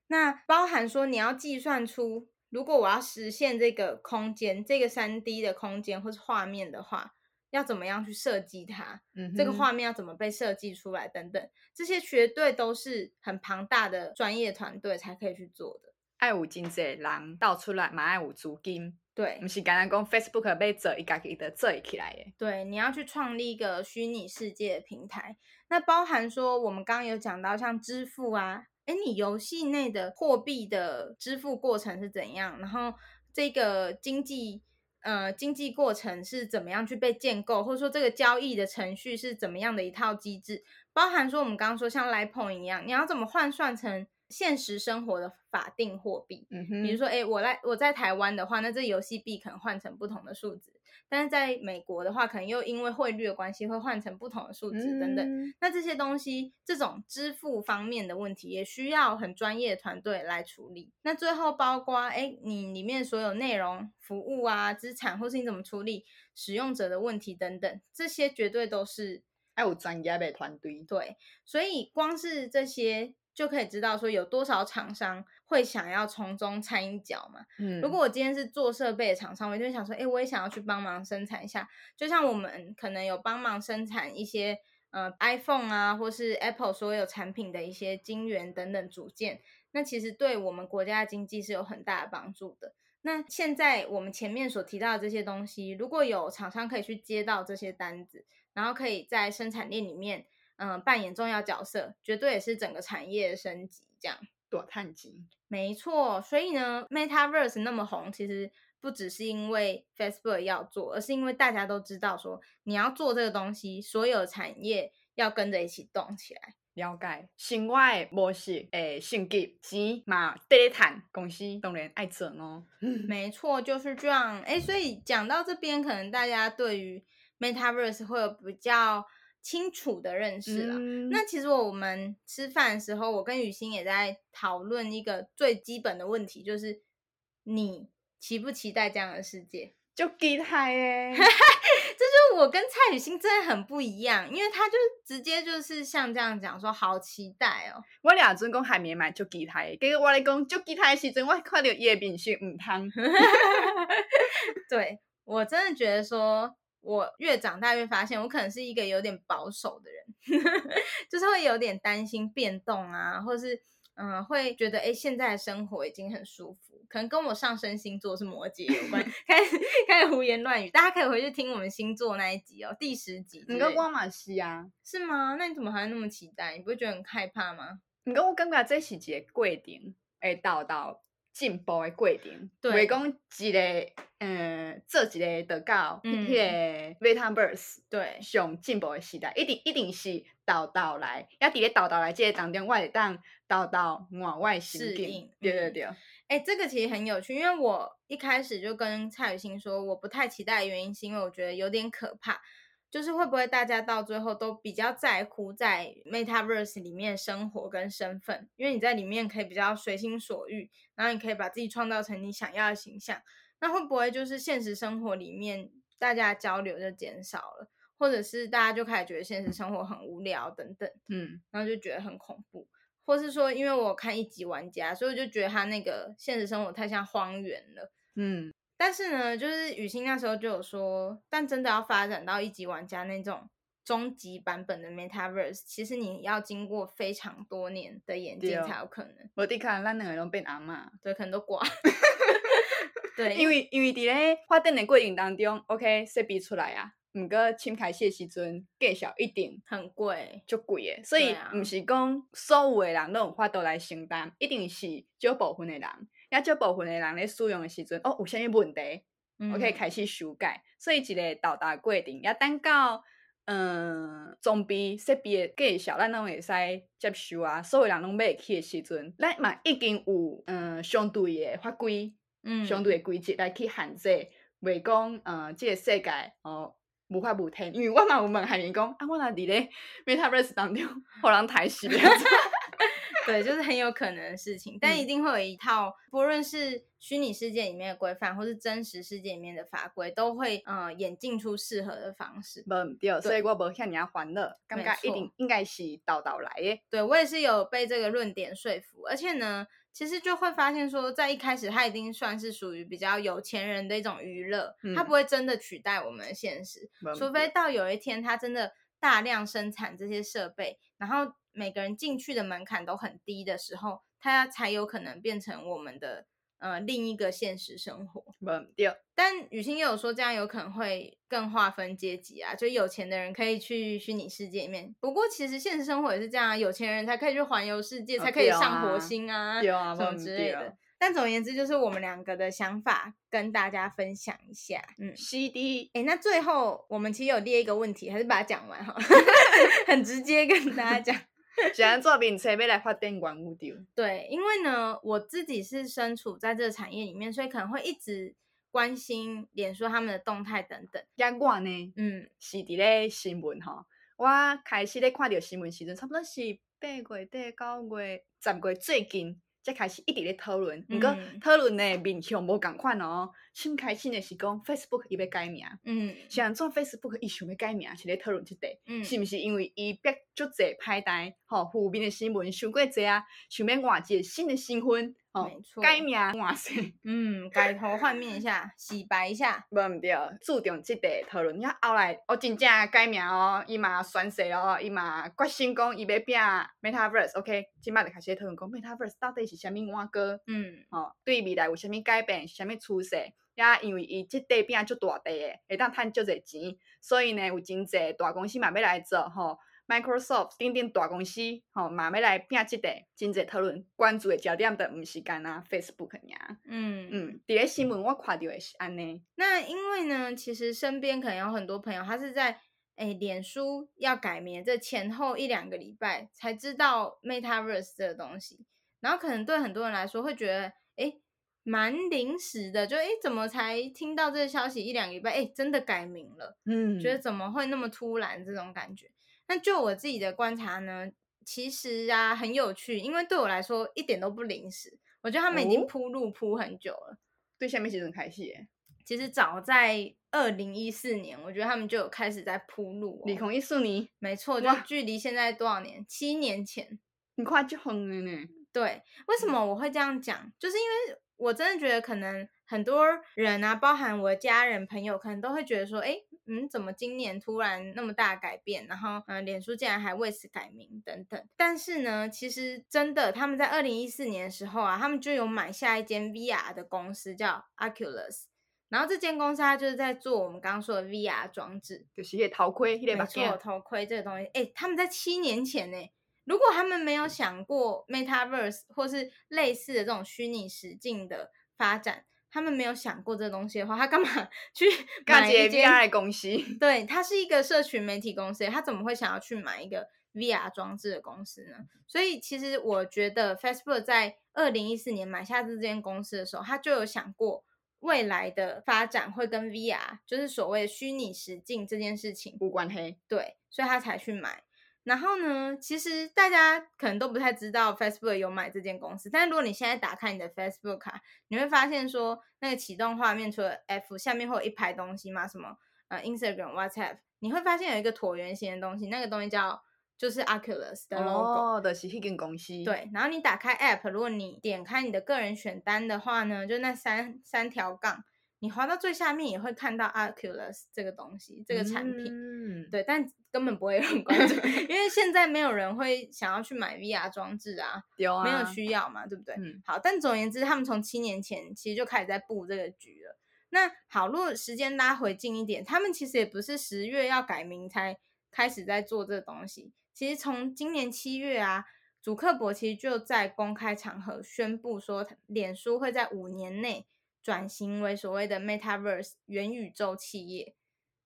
那包含说你要计算出，如果我要实现这个空间，这个三 D 的空间或是画面的话。要怎么样去设计它？嗯，这个画面要怎么被设计出来？等等，这些绝对都是很庞大的专业团队才可以去做的。爱有经济人倒出来，嘛爱有资金。对，不是刚刚讲 Facebook 被做一家己的做起来耶。对，你要去创立一个虚拟世界的平台，那包含说我们刚刚有讲到像支付啊，诶，你游戏内的货币的支付过程是怎样？然后这个经济。呃，经济过程是怎么样去被建构，或者说这个交易的程序是怎么样的一套机制，包含说我们刚刚说像 LINE Point 一样，你要怎么换算成现实生活的法定货币？嗯哼，比如说，哎，我来我在台湾的话，那这游戏币可能换成不同的数字。但是在美国的话，可能又因为汇率的关系，会换成不同的数字等等。嗯、那这些东西，这种支付方面的问题，也需要很专业的团队来处理。那最后包括，哎，你里面所有内容、服务啊、资产，或是你怎么处理使用者的问题等等，这些绝对都是要有专业的团队。对，所以光是这些。就可以知道说有多少厂商会想要从中掺一脚嘛。嗯，如果我今天是做设备的厂商，我就会想说，哎，我也想要去帮忙生产一下。就像我们可能有帮忙生产一些呃 iPhone 啊，或是 Apple 所有产品的一些晶圆等等组件，那其实对我们国家的经济是有很大的帮助的。那现在我们前面所提到的这些东西，如果有厂商可以去接到这些单子，然后可以在生产链里面。嗯，扮演重要角色，绝对也是整个产业升级这样。多探钱。没错，所以呢，Metaverse 那么红，其实不只是因为 Facebook 要做，而是因为大家都知道说，你要做这个东西，所有产业要跟着一起动起来。了解，新外模式诶，升级钱嘛，第一摊公司当然爱做哦。没错，就是这样。诶，所以讲到这边，可能大家对于 Metaverse 会有比较清楚的认识了。嗯、那其实我们吃饭的时候，我跟雨欣也在讨论一个最基本的问题，就是你期不期待这样的世界？就给他耶。这就是我跟蔡雨欣真的很不一样，因为他就直接就是像这样讲说，好期待哦。我俩阵讲还没买就期待，结果我来讲就给他的时阵，我看到叶炳旭唔汤。对，我真的觉得说，我越长大越发现，我可能是一个有点保守的人，就是会有点担心变动啊，或是。嗯，会觉得哎，现在的生活已经很舒服，可能跟我上升星座是摩羯有关。开始开始胡言乱语，大家可以回去听我们星座那一集哦，第十集。你跟光马西啊？是吗？那你怎么还那么期待？你不会觉得很害怕吗？你跟我感觉这是一个过程，会到到进步的过程。对，袂讲一个嗯，做一个得到迄个 Metaverse 对，上进步的时代，一定一定是倒倒来，要伫咧倒倒来这个当中，我会当。到到往外适应，对对对。哎、欸，这个其实很有趣，因为我一开始就跟蔡雨欣说，我不太期待的原因是因为我觉得有点可怕，就是会不会大家到最后都比较在乎在 Metaverse 里面生活跟身份，因为你在里面可以比较随心所欲，然后你可以把自己创造成你想要的形象，那会不会就是现实生活里面大家交流就减少了，或者是大家就开始觉得现实生活很无聊等等，嗯，然后就觉得很恐怖。或是说，因为我看一级玩家，所以我就觉得他那个现实生活太像荒原了。嗯，但是呢，就是雨欣那时候就有说，但真的要发展到一级玩家那种终极版本的 Metaverse，其实你要经过非常多年的演进才有可能。我得看咱两个人变阿嬷，对，可能都挂。对，因为因为伫咧发展的过程当中，OK，设备出来啊。毋过，签开始时阵，价小一定很贵，足贵诶。所以，毋是讲所有的人都有法度来承担，一定是少部分的人。也少部分的人咧使用的时阵，哦，有啥物问题，我可以开始修改。所以，一个到达过程，也等到嗯，装备设备的介绍，咱拢会使接受啊。所有人拢买去的时阵，咱嘛已经有嗯相对的法规，嗯，相对的规则来去限制，袂讲嗯，这个世界哦。无法无天，因为我嘛有问海明讲，啊，我那伫咧 Metaverse 当中，互人抬死。对，就是很有可能的事情，但一定会有一套，嗯、不论是虚拟世界里面的规范，或是真实世界里面的法规，都会嗯演进出适合的方式。无对，对，所以我无遐尔啊欢乐，感觉一定应该是倒倒来耶。对，我也是有被这个论点说服，而且呢。其实就会发现说，在一开始，它已经算是属于比较有钱人的一种娱乐，嗯、它不会真的取代我们的现实，嗯、除非。到有一天它真的大量生产这些设备，然后每个人进去的门槛都很低的时候，它才有可能变成我们的。呃，另一个现实生活，对。但雨欣也有说，这样有可能会更划分阶级啊，就有钱的人可以去虚拟世界里面。不过，其实现实生活也是这样啊，有钱人才可以去环游世界，才可以上火星啊，什么之类的。但总而言之，就是我们两个的想法跟大家分享一下。嗯，CD，哎，那最后我们其实有列一个问题，还是把它讲完哈，很直接跟大家讲。想做饼车要来发电管物丢。对，因为呢，我自己是身处在这个产业里面，所以可能会一直关心脸书他们的动态等等。也我呢，嗯，是伫咧新闻吼，我开始咧看到新闻时阵，差不多是八月底、九月、十月最近。才开始一直咧讨论，毋过讨论的面向无共款哦。先开始的是讲 Facebook 伊要改名，嗯，像做 Facebook 伊想要改名，是咧讨论即个，嗯，是毋是因为伊逼足侪歹代，吼，负面的新闻伤过侪啊，想要换一个新的身份。哦，没错，改名换姓，嗯，改头换面一下，洗白一下，无毋对，注重即个讨论。遐后来，我真正改名哦，伊嘛宣誓哦，伊嘛决心讲伊要拼 Metaverse，OK，即摆就开始讨论讲 Metaverse 到底是啥物碗糕，嗯，哦，对未来有啥物改变，是啥物趋势，也因为伊即块拼足大块诶，会当趁足侪钱，所以呢，有真侪大公司嘛要来做吼。Microsoft 等等大公司，吼、哦，嘛要来拼这个经济讨论，关注的焦点都唔是干啊 Facebook 呀。嗯嗯，伫个新闻我看到的是安尼。那因为呢，其实身边可能有很多朋友，他是在诶脸书要改名这前后一两个礼拜才知道 Metaverse 这个东西，然后可能对很多人来说会觉得，诶蛮临时的，就诶怎么才听到这个消息一两个礼拜，诶真的改名了，嗯，觉得怎么会那么突然这种感觉。那就我自己的观察呢，其实啊很有趣，因为对我来说一点都不临时。我觉得他们已经铺路铺很久了。对，下面其实很开心。其实早在二零一四年，我觉得他们就有开始在铺路。李孔一四年，没错，就距离现在多少年？七年前。很快就红了呢。对，为什么我会这样讲？就是因为我真的觉得可能很多人啊，包含我的家人朋友，可能都会觉得说，哎。嗯，怎么今年突然那么大改变？然后，嗯、呃，脸书竟然还为此改名等等。但是呢，其实真的，他们在二零一四年的时候啊，他们就有买下一间 VR 的公司，叫 Oculus。然后这间公司它就是在做我们刚刚说的 VR 装置，就是一个头盔，没错，头盔这个东西。哎，他们在七年前呢，如果他们没有想过 Metaverse 或是类似的这种虚拟实境的发展。他们没有想过这东西的话，他干嘛 去 买一间 VR 公司？对，他是一个社群媒体公司，他怎么会想要去买一个 VR 装置的公司呢？所以，其实我觉得 Facebook 在二零一四年买下这间公司的时候，他就有想过未来的发展会跟 VR，就是所谓虚拟实境这件事情无关黑。对，所以他才去买。然后呢，其实大家可能都不太知道 Facebook 有买这间公司，但是如果你现在打开你的 Facebook 卡，你会发现说那个启动画面除了 F 下面会有一排东西嘛，什么呃 Instagram、WhatsApp，你会发现有一个椭圆形的东西，那个东西叫就是 Oculus 的 logo，哦，的是一间公司。对，然后你打开 App，如果你点开你的个人选单的话呢，就那三三条杠。你滑到最下面也会看到 Oculus 这个东西，这个产品，嗯、对，但根本不会有人关注，因为现在没有人会想要去买 VR 装置啊，有啊，没有需要嘛，对不对？嗯、好，但总而言之，他们从七年前其实就开始在布这个局了。那好，如果时间拉回近一点，他们其实也不是十月要改名才开始在做这个东西，其实从今年七月啊，祖克伯其实就在公开场合宣布说，脸书会在五年内。转型为所谓的 Metaverse 元宇宙企业，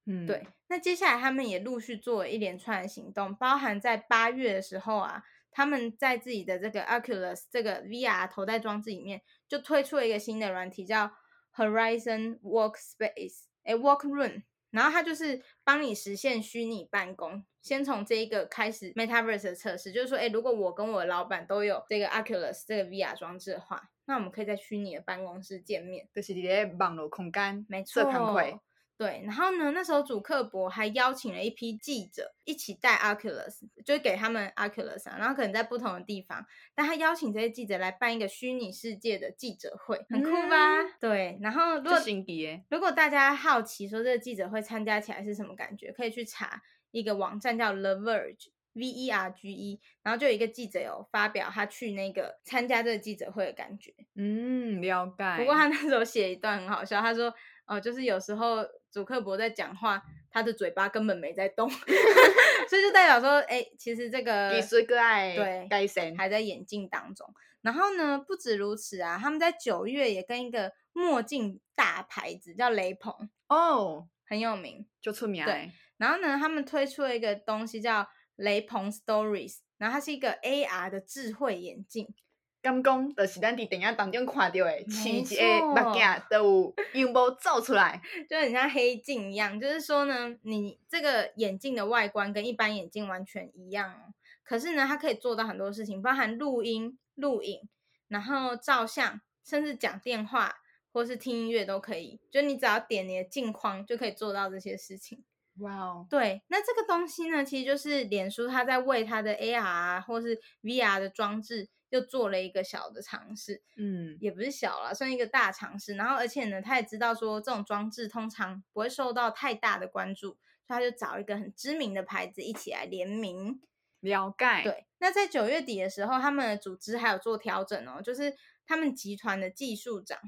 嗯，对。那接下来他们也陆续做了一连串的行动，包含在八月的时候啊，他们在自己的这个 Oculus 这个 VR 头戴装置里面，就推出了一个新的软体，叫 Horizon Workspace，哎，Workroom。然后它就是帮你实现虚拟办公。先从这一个开始，Metaverse 的测试，就是说，哎，如果我跟我的老板都有这个 Oculus 这个 VR 装置的话。那我们可以在虚拟的办公室见面，就是在网络空间，没错。对，然后呢，那时候主客博还邀请了一批记者一起带 Oculus，就是给他们 Oculus 啊，然后可能在不同的地方，但他邀请这些记者来办一个虚拟世界的记者会，很酷吧？嗯、对，然后如果如果大家好奇说这个记者会参加起来是什么感觉，可以去查一个网站叫 The Verge。V E R G E，然后就有一个记者有发表他去那个参加这个记者会的感觉，嗯，了解。不过他那时候写一段很好笑，他说，哦、呃，就是有时候祖克伯在讲话，他的嘴巴根本没在动，所以就代表说，哎、欸，其实这个艺术个爱对，还在演进当中。然后呢，不止如此啊，他们在九月也跟一个墨镜大牌子叫雷朋哦，很有名，就出名。对，然后呢，他们推出了一个东西叫。雷朋 Stories，然后它是一个 AR 的智慧眼镜。刚刚就是咱伫电影当中看到的，其实目镜都有用无照出来，就很像黑镜一样。就是说呢，你这个眼镜的外观跟一般眼镜完全一样，可是呢，它可以做到很多事情，包含录音、录影，然后照相，甚至讲电话或是听音乐都可以。就你只要点你的镜框，就可以做到这些事情。哇哦，对，那这个东西呢，其实就是脸书它在为它的 AR 或是 VR 的装置又做了一个小的尝试，嗯，也不是小啦，算一个大尝试。然后而且呢，他也知道说这种装置通常不会受到太大的关注，所以他就找一个很知名的牌子一起来联名。了解。对，那在九月底的时候，他们的组织还有做调整哦，就是他们集团的技术长，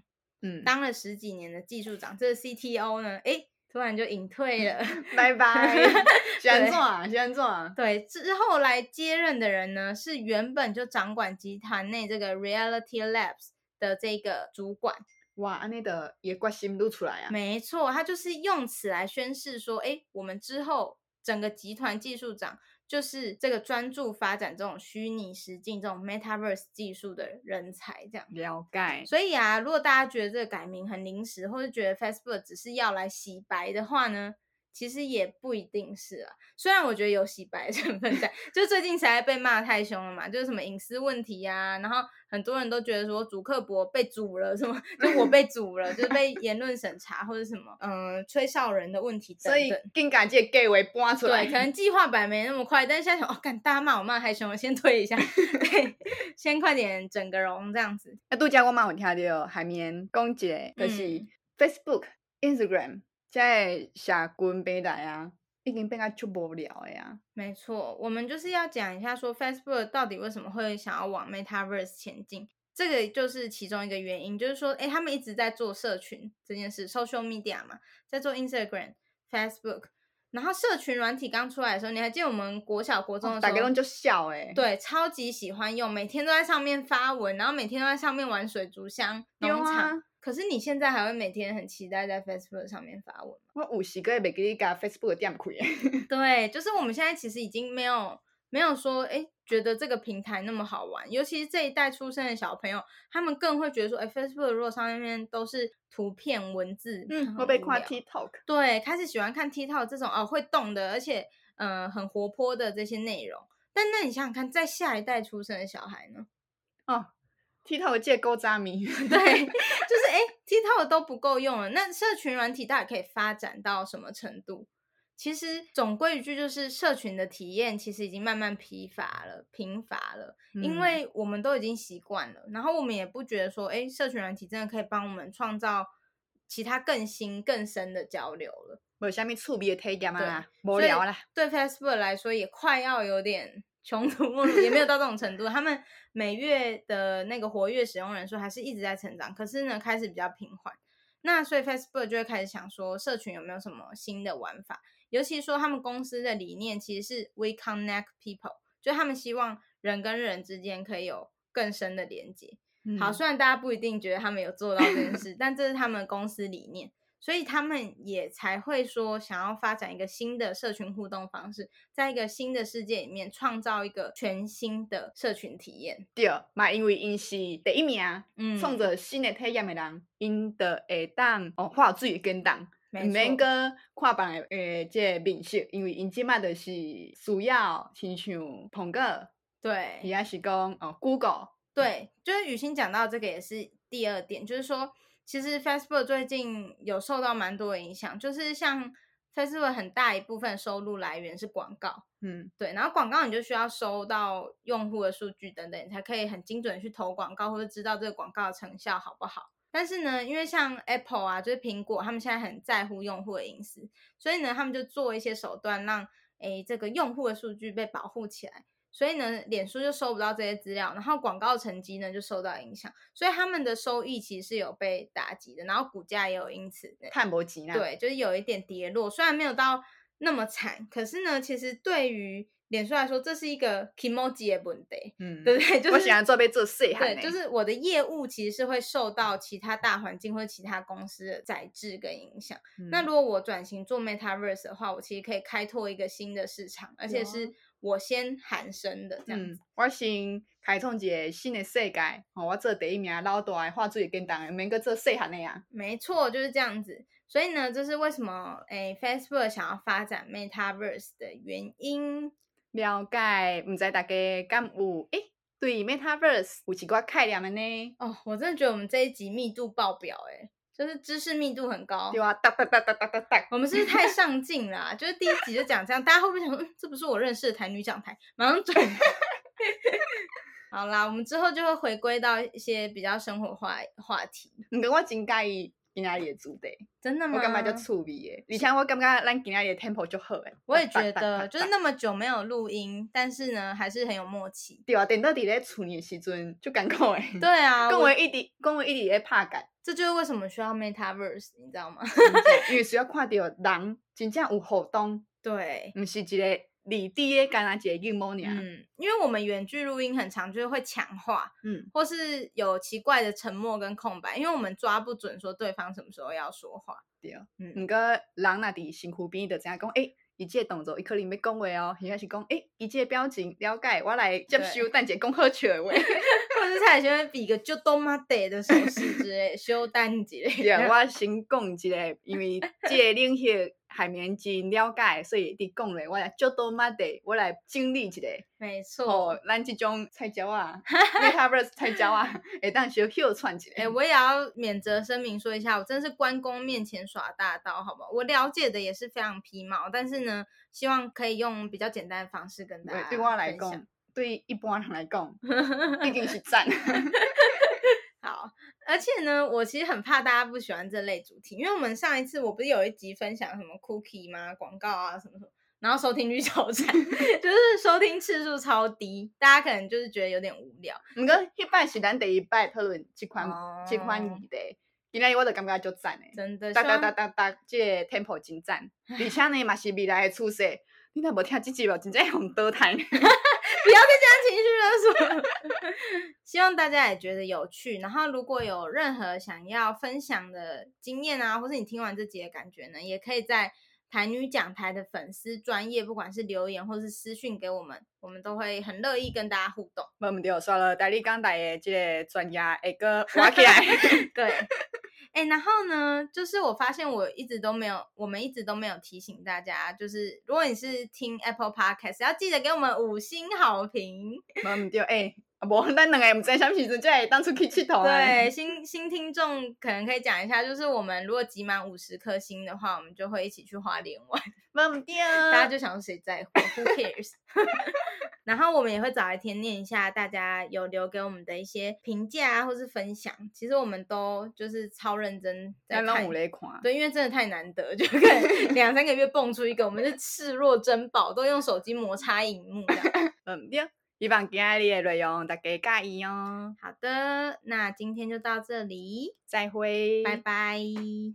嗯，当了十几年的技术长，这个 CTO 呢，诶突然就隐退了，拜拜。喜欢做啊，喜欢做啊。对，之后来接任的人呢，是原本就掌管集团内这个 Reality Labs 的这个主管。哇，安内的也怪心都出来啊。没错，他就是用此来宣示说，哎，我们之后整个集团技术长。就是这个专注发展这种虚拟实境、这种 Metaverse 技术的人才，这样了解。所以啊，如果大家觉得这个改名很临时，或者觉得 Facebook 只是要来洗白的话呢，其实也不一定是啊，虽然我觉得有洗白成分在，就最近才被骂太凶了嘛，就是什么隐私问题呀、啊，然后很多人都觉得说主客博被煮了，什么就我被 煮了，就是被言论审查或者什么，嗯，吹哨人的问题等等，所以更感谢 gay 为搬出来，对，可能计划版没那么快，但是现在想，哦，干大家骂我骂太凶了，先推一下，对，先快点整个容这样子。那杜家我妈有听到海绵公姐，就是 Facebook、嗯、在下滚背带啊，已经变得足无聊了呀。没错，我们就是要讲一下，说 Facebook 到底为什么会想要往 Metaverse 前进，这个就是其中一个原因，就是说，哎，他们一直在做社群这件事，Social Media 嘛，在做 Instagram、Facebook，然后社群软体刚出来的时候，你还记得我们国小、国中的时候，大家都就笑哎，对，超级喜欢用，每天都在上面发文，然后每天都在上面玩水族箱农场。可是你现在还会每天很期待在 Facebook 上面发文吗？我有时个会给你加 Facebook 点开。对，就是我们现在其实已经没有没有说，哎，觉得这个平台那么好玩。尤其是这一代出生的小朋友，他们更会觉得说，哎，Facebook 如果上面都是图片文字，嗯，会被夸 TikTok。对，开始喜欢看 TikTok 这种哦会动的，而且嗯、呃、很活泼的这些内容。但那你想想看，在下一代出生的小孩呢？哦。TikTok 借勾渣迷，对，就是哎，TikTok 都不够用了，那社群软体到底可以发展到什么程度？其实总归一句，就是社群的体验其实已经慢慢疲乏了、贫乏了，因为我们都已经习惯了，然后我们也不觉得说，哎，社群软体真的可以帮我们创造其他更新、更深的交流了。没有下面触笔的体验嘛，无聊啦。对 Facebook 来说，也快要有点。穷途末路也没有到这种程度，他们每月的那个活跃使用人数还是一直在成长，可是呢，开始比较平缓。那所以 Facebook 就会开始想说，社群有没有什么新的玩法？尤其说他们公司的理念其实是 We Connect People，就他们希望人跟人之间可以有更深的连接。嗯、好，虽然大家不一定觉得他们有做到这件事，但这是他们公司理念。所以他们也才会说想要发展一个新的社群互动方式，在一个新的世界里面创造一个全新的社群体验。对，嘛因为因是第一名，嗯，创造新的体验的人，因的会当哦，化水跟当，唔免个看别诶，这个面色，因为因即卖的是需要亲像苹果，对，也是讲哦，Google，对，就是雨欣讲到这个也是第二点，就是说。其实 Facebook 最近有受到蛮多的影响，就是像 Facebook 很大一部分收入来源是广告，嗯，对，然后广告你就需要收到用户的数据等等，你才可以很精准的去投广告或者知道这个广告的成效好不好。但是呢，因为像 Apple 啊，就是苹果，他们现在很在乎用户的隐私，所以呢，他们就做一些手段让诶这个用户的数据被保护起来。所以呢，脸书就收不到这些资料，然后广告成绩呢就受到影响，所以他们的收益其实是有被打击的，然后股价也有因此看不起呢。对，就是有一点跌落，虽然没有到那么惨，可是呢，其实对于脸书来说，这是一个 kimoji 的问题，嗯，对不对？就是、我喜欢做被做细对，就是我的业务其实是会受到其他大环境或者其他公司的宰制跟影响。嗯、那如果我转型做 Metaverse 的话，我其实可以开拓一个新的市场，而且是。我先喊声的这样子，嗯、我先开创一个新的世界，哦，我做第一名，老大话最简单，免个做细汉的呀。没错，就是这样子。所以呢，这是为什么诶、欸、Facebook 想要发展 Metaverse 的原因。了解，唔知大家敢有诶、欸、对 Metaverse 有几个概念的呢？哦，我真的觉得我们这一集密度爆表，诶就是知识密度很高，对啊，哒哒哒哒哒哒哒。我们是不是太上进了？就是第一集就讲这样，大家会不会想说，这不是我认识的台女讲台？马上转。好啦，我们之后就会回归到一些比较生活化话题。你跟我真介意今天的主题，真的吗？我感觉就趣味诶，而且我感觉咱今天的 tempo 就好诶。我也觉得，就是那么久没有录音，但是呢，还是很有默契。对啊，等到伫咧厝里的时阵就感觉诶。对啊，跟我一直跟我一直在拍感。这就是为什么需要 Metaverse，你知道吗？因为需要看到人真正有互动，对，不是一个二 D 的干那一个荧幕呢。嗯，因为我们远距录音很长，就是会强化，嗯，或是有奇怪的沉默跟空白，因为我们抓不准说对方什么时候要说话。对，嗯，不过人若伫身躯边就知影讲，诶。伊这个动作，伊可能要讲话哦，应该是讲，诶，伊这个表情了解，我来接收，等者讲好笑的话，或 者他喜欢比个就多玛德的手势之类，稍等一下。对啊，我先讲一个，因为这个领域还免真了解，所以你讲咧，我来就多玛德，我来经历一下。没错，咱这种菜鸟啊，Metaverse 菜鸟啊，会当小秀串起来。哎、我也要免责声明说一下，我真是关公面前耍大刀，好不好？我了解的也是非常皮毛，但是呢，希望可以用比较简单的方式跟大家对，对我来讲，对一般人来讲，一定是 赞。好，而且呢，我其实很怕大家不喜欢这类主题，因为我们上一次我不是有一集分享什么 cookie 吗？广告啊，什么什么。然后收听率超惨，就是收听次数超低，大家可能就是觉得有点无聊。不过一摆是咱第一摆讨论这款、哦、这款议题，今天我就感觉就赞诶，真的，哒哒哒哒哒，这个 tempo 真赞，而且呢嘛是未来的趋势。你若无听这集无，真正用倒台。不要再这样情绪勒索。希望大家也觉得有趣。然后如果有任何想要分享的经验啊，或是你听完这集的感觉呢，也可以在。台女讲台的粉丝专业，不管是留言或是私讯给我们，我们都会很乐意跟大家互动。没问题，刷了台你讲台的这个专业一个挖起来。对，哎、然后呢，就是我发现我一直都没有，我们一直都没有提醒大家，就是如果你是听 Apple Podcast，要记得给我们五星好评。没问题，哎。啊，无，咱两个唔知啥时阵才会当出去佚佗。对，新新听众可能可以讲一下，就是我们如果集满五十颗星的话，我们就会一起去花莲玩。忘掉，大家就想说谁在乎？Who cares？然后我们也会找一天念一下大家有留给我们的一些评价啊，或是分享。其实我们都就是超认真在看。对，因为真的太难得，就可能两三个月蹦出一个，我们是视若珍宝，都用手机摩擦荧幕这样。忘掉。希望今日的内容大家介意哦。好的，那今天就到这里，再会，拜拜。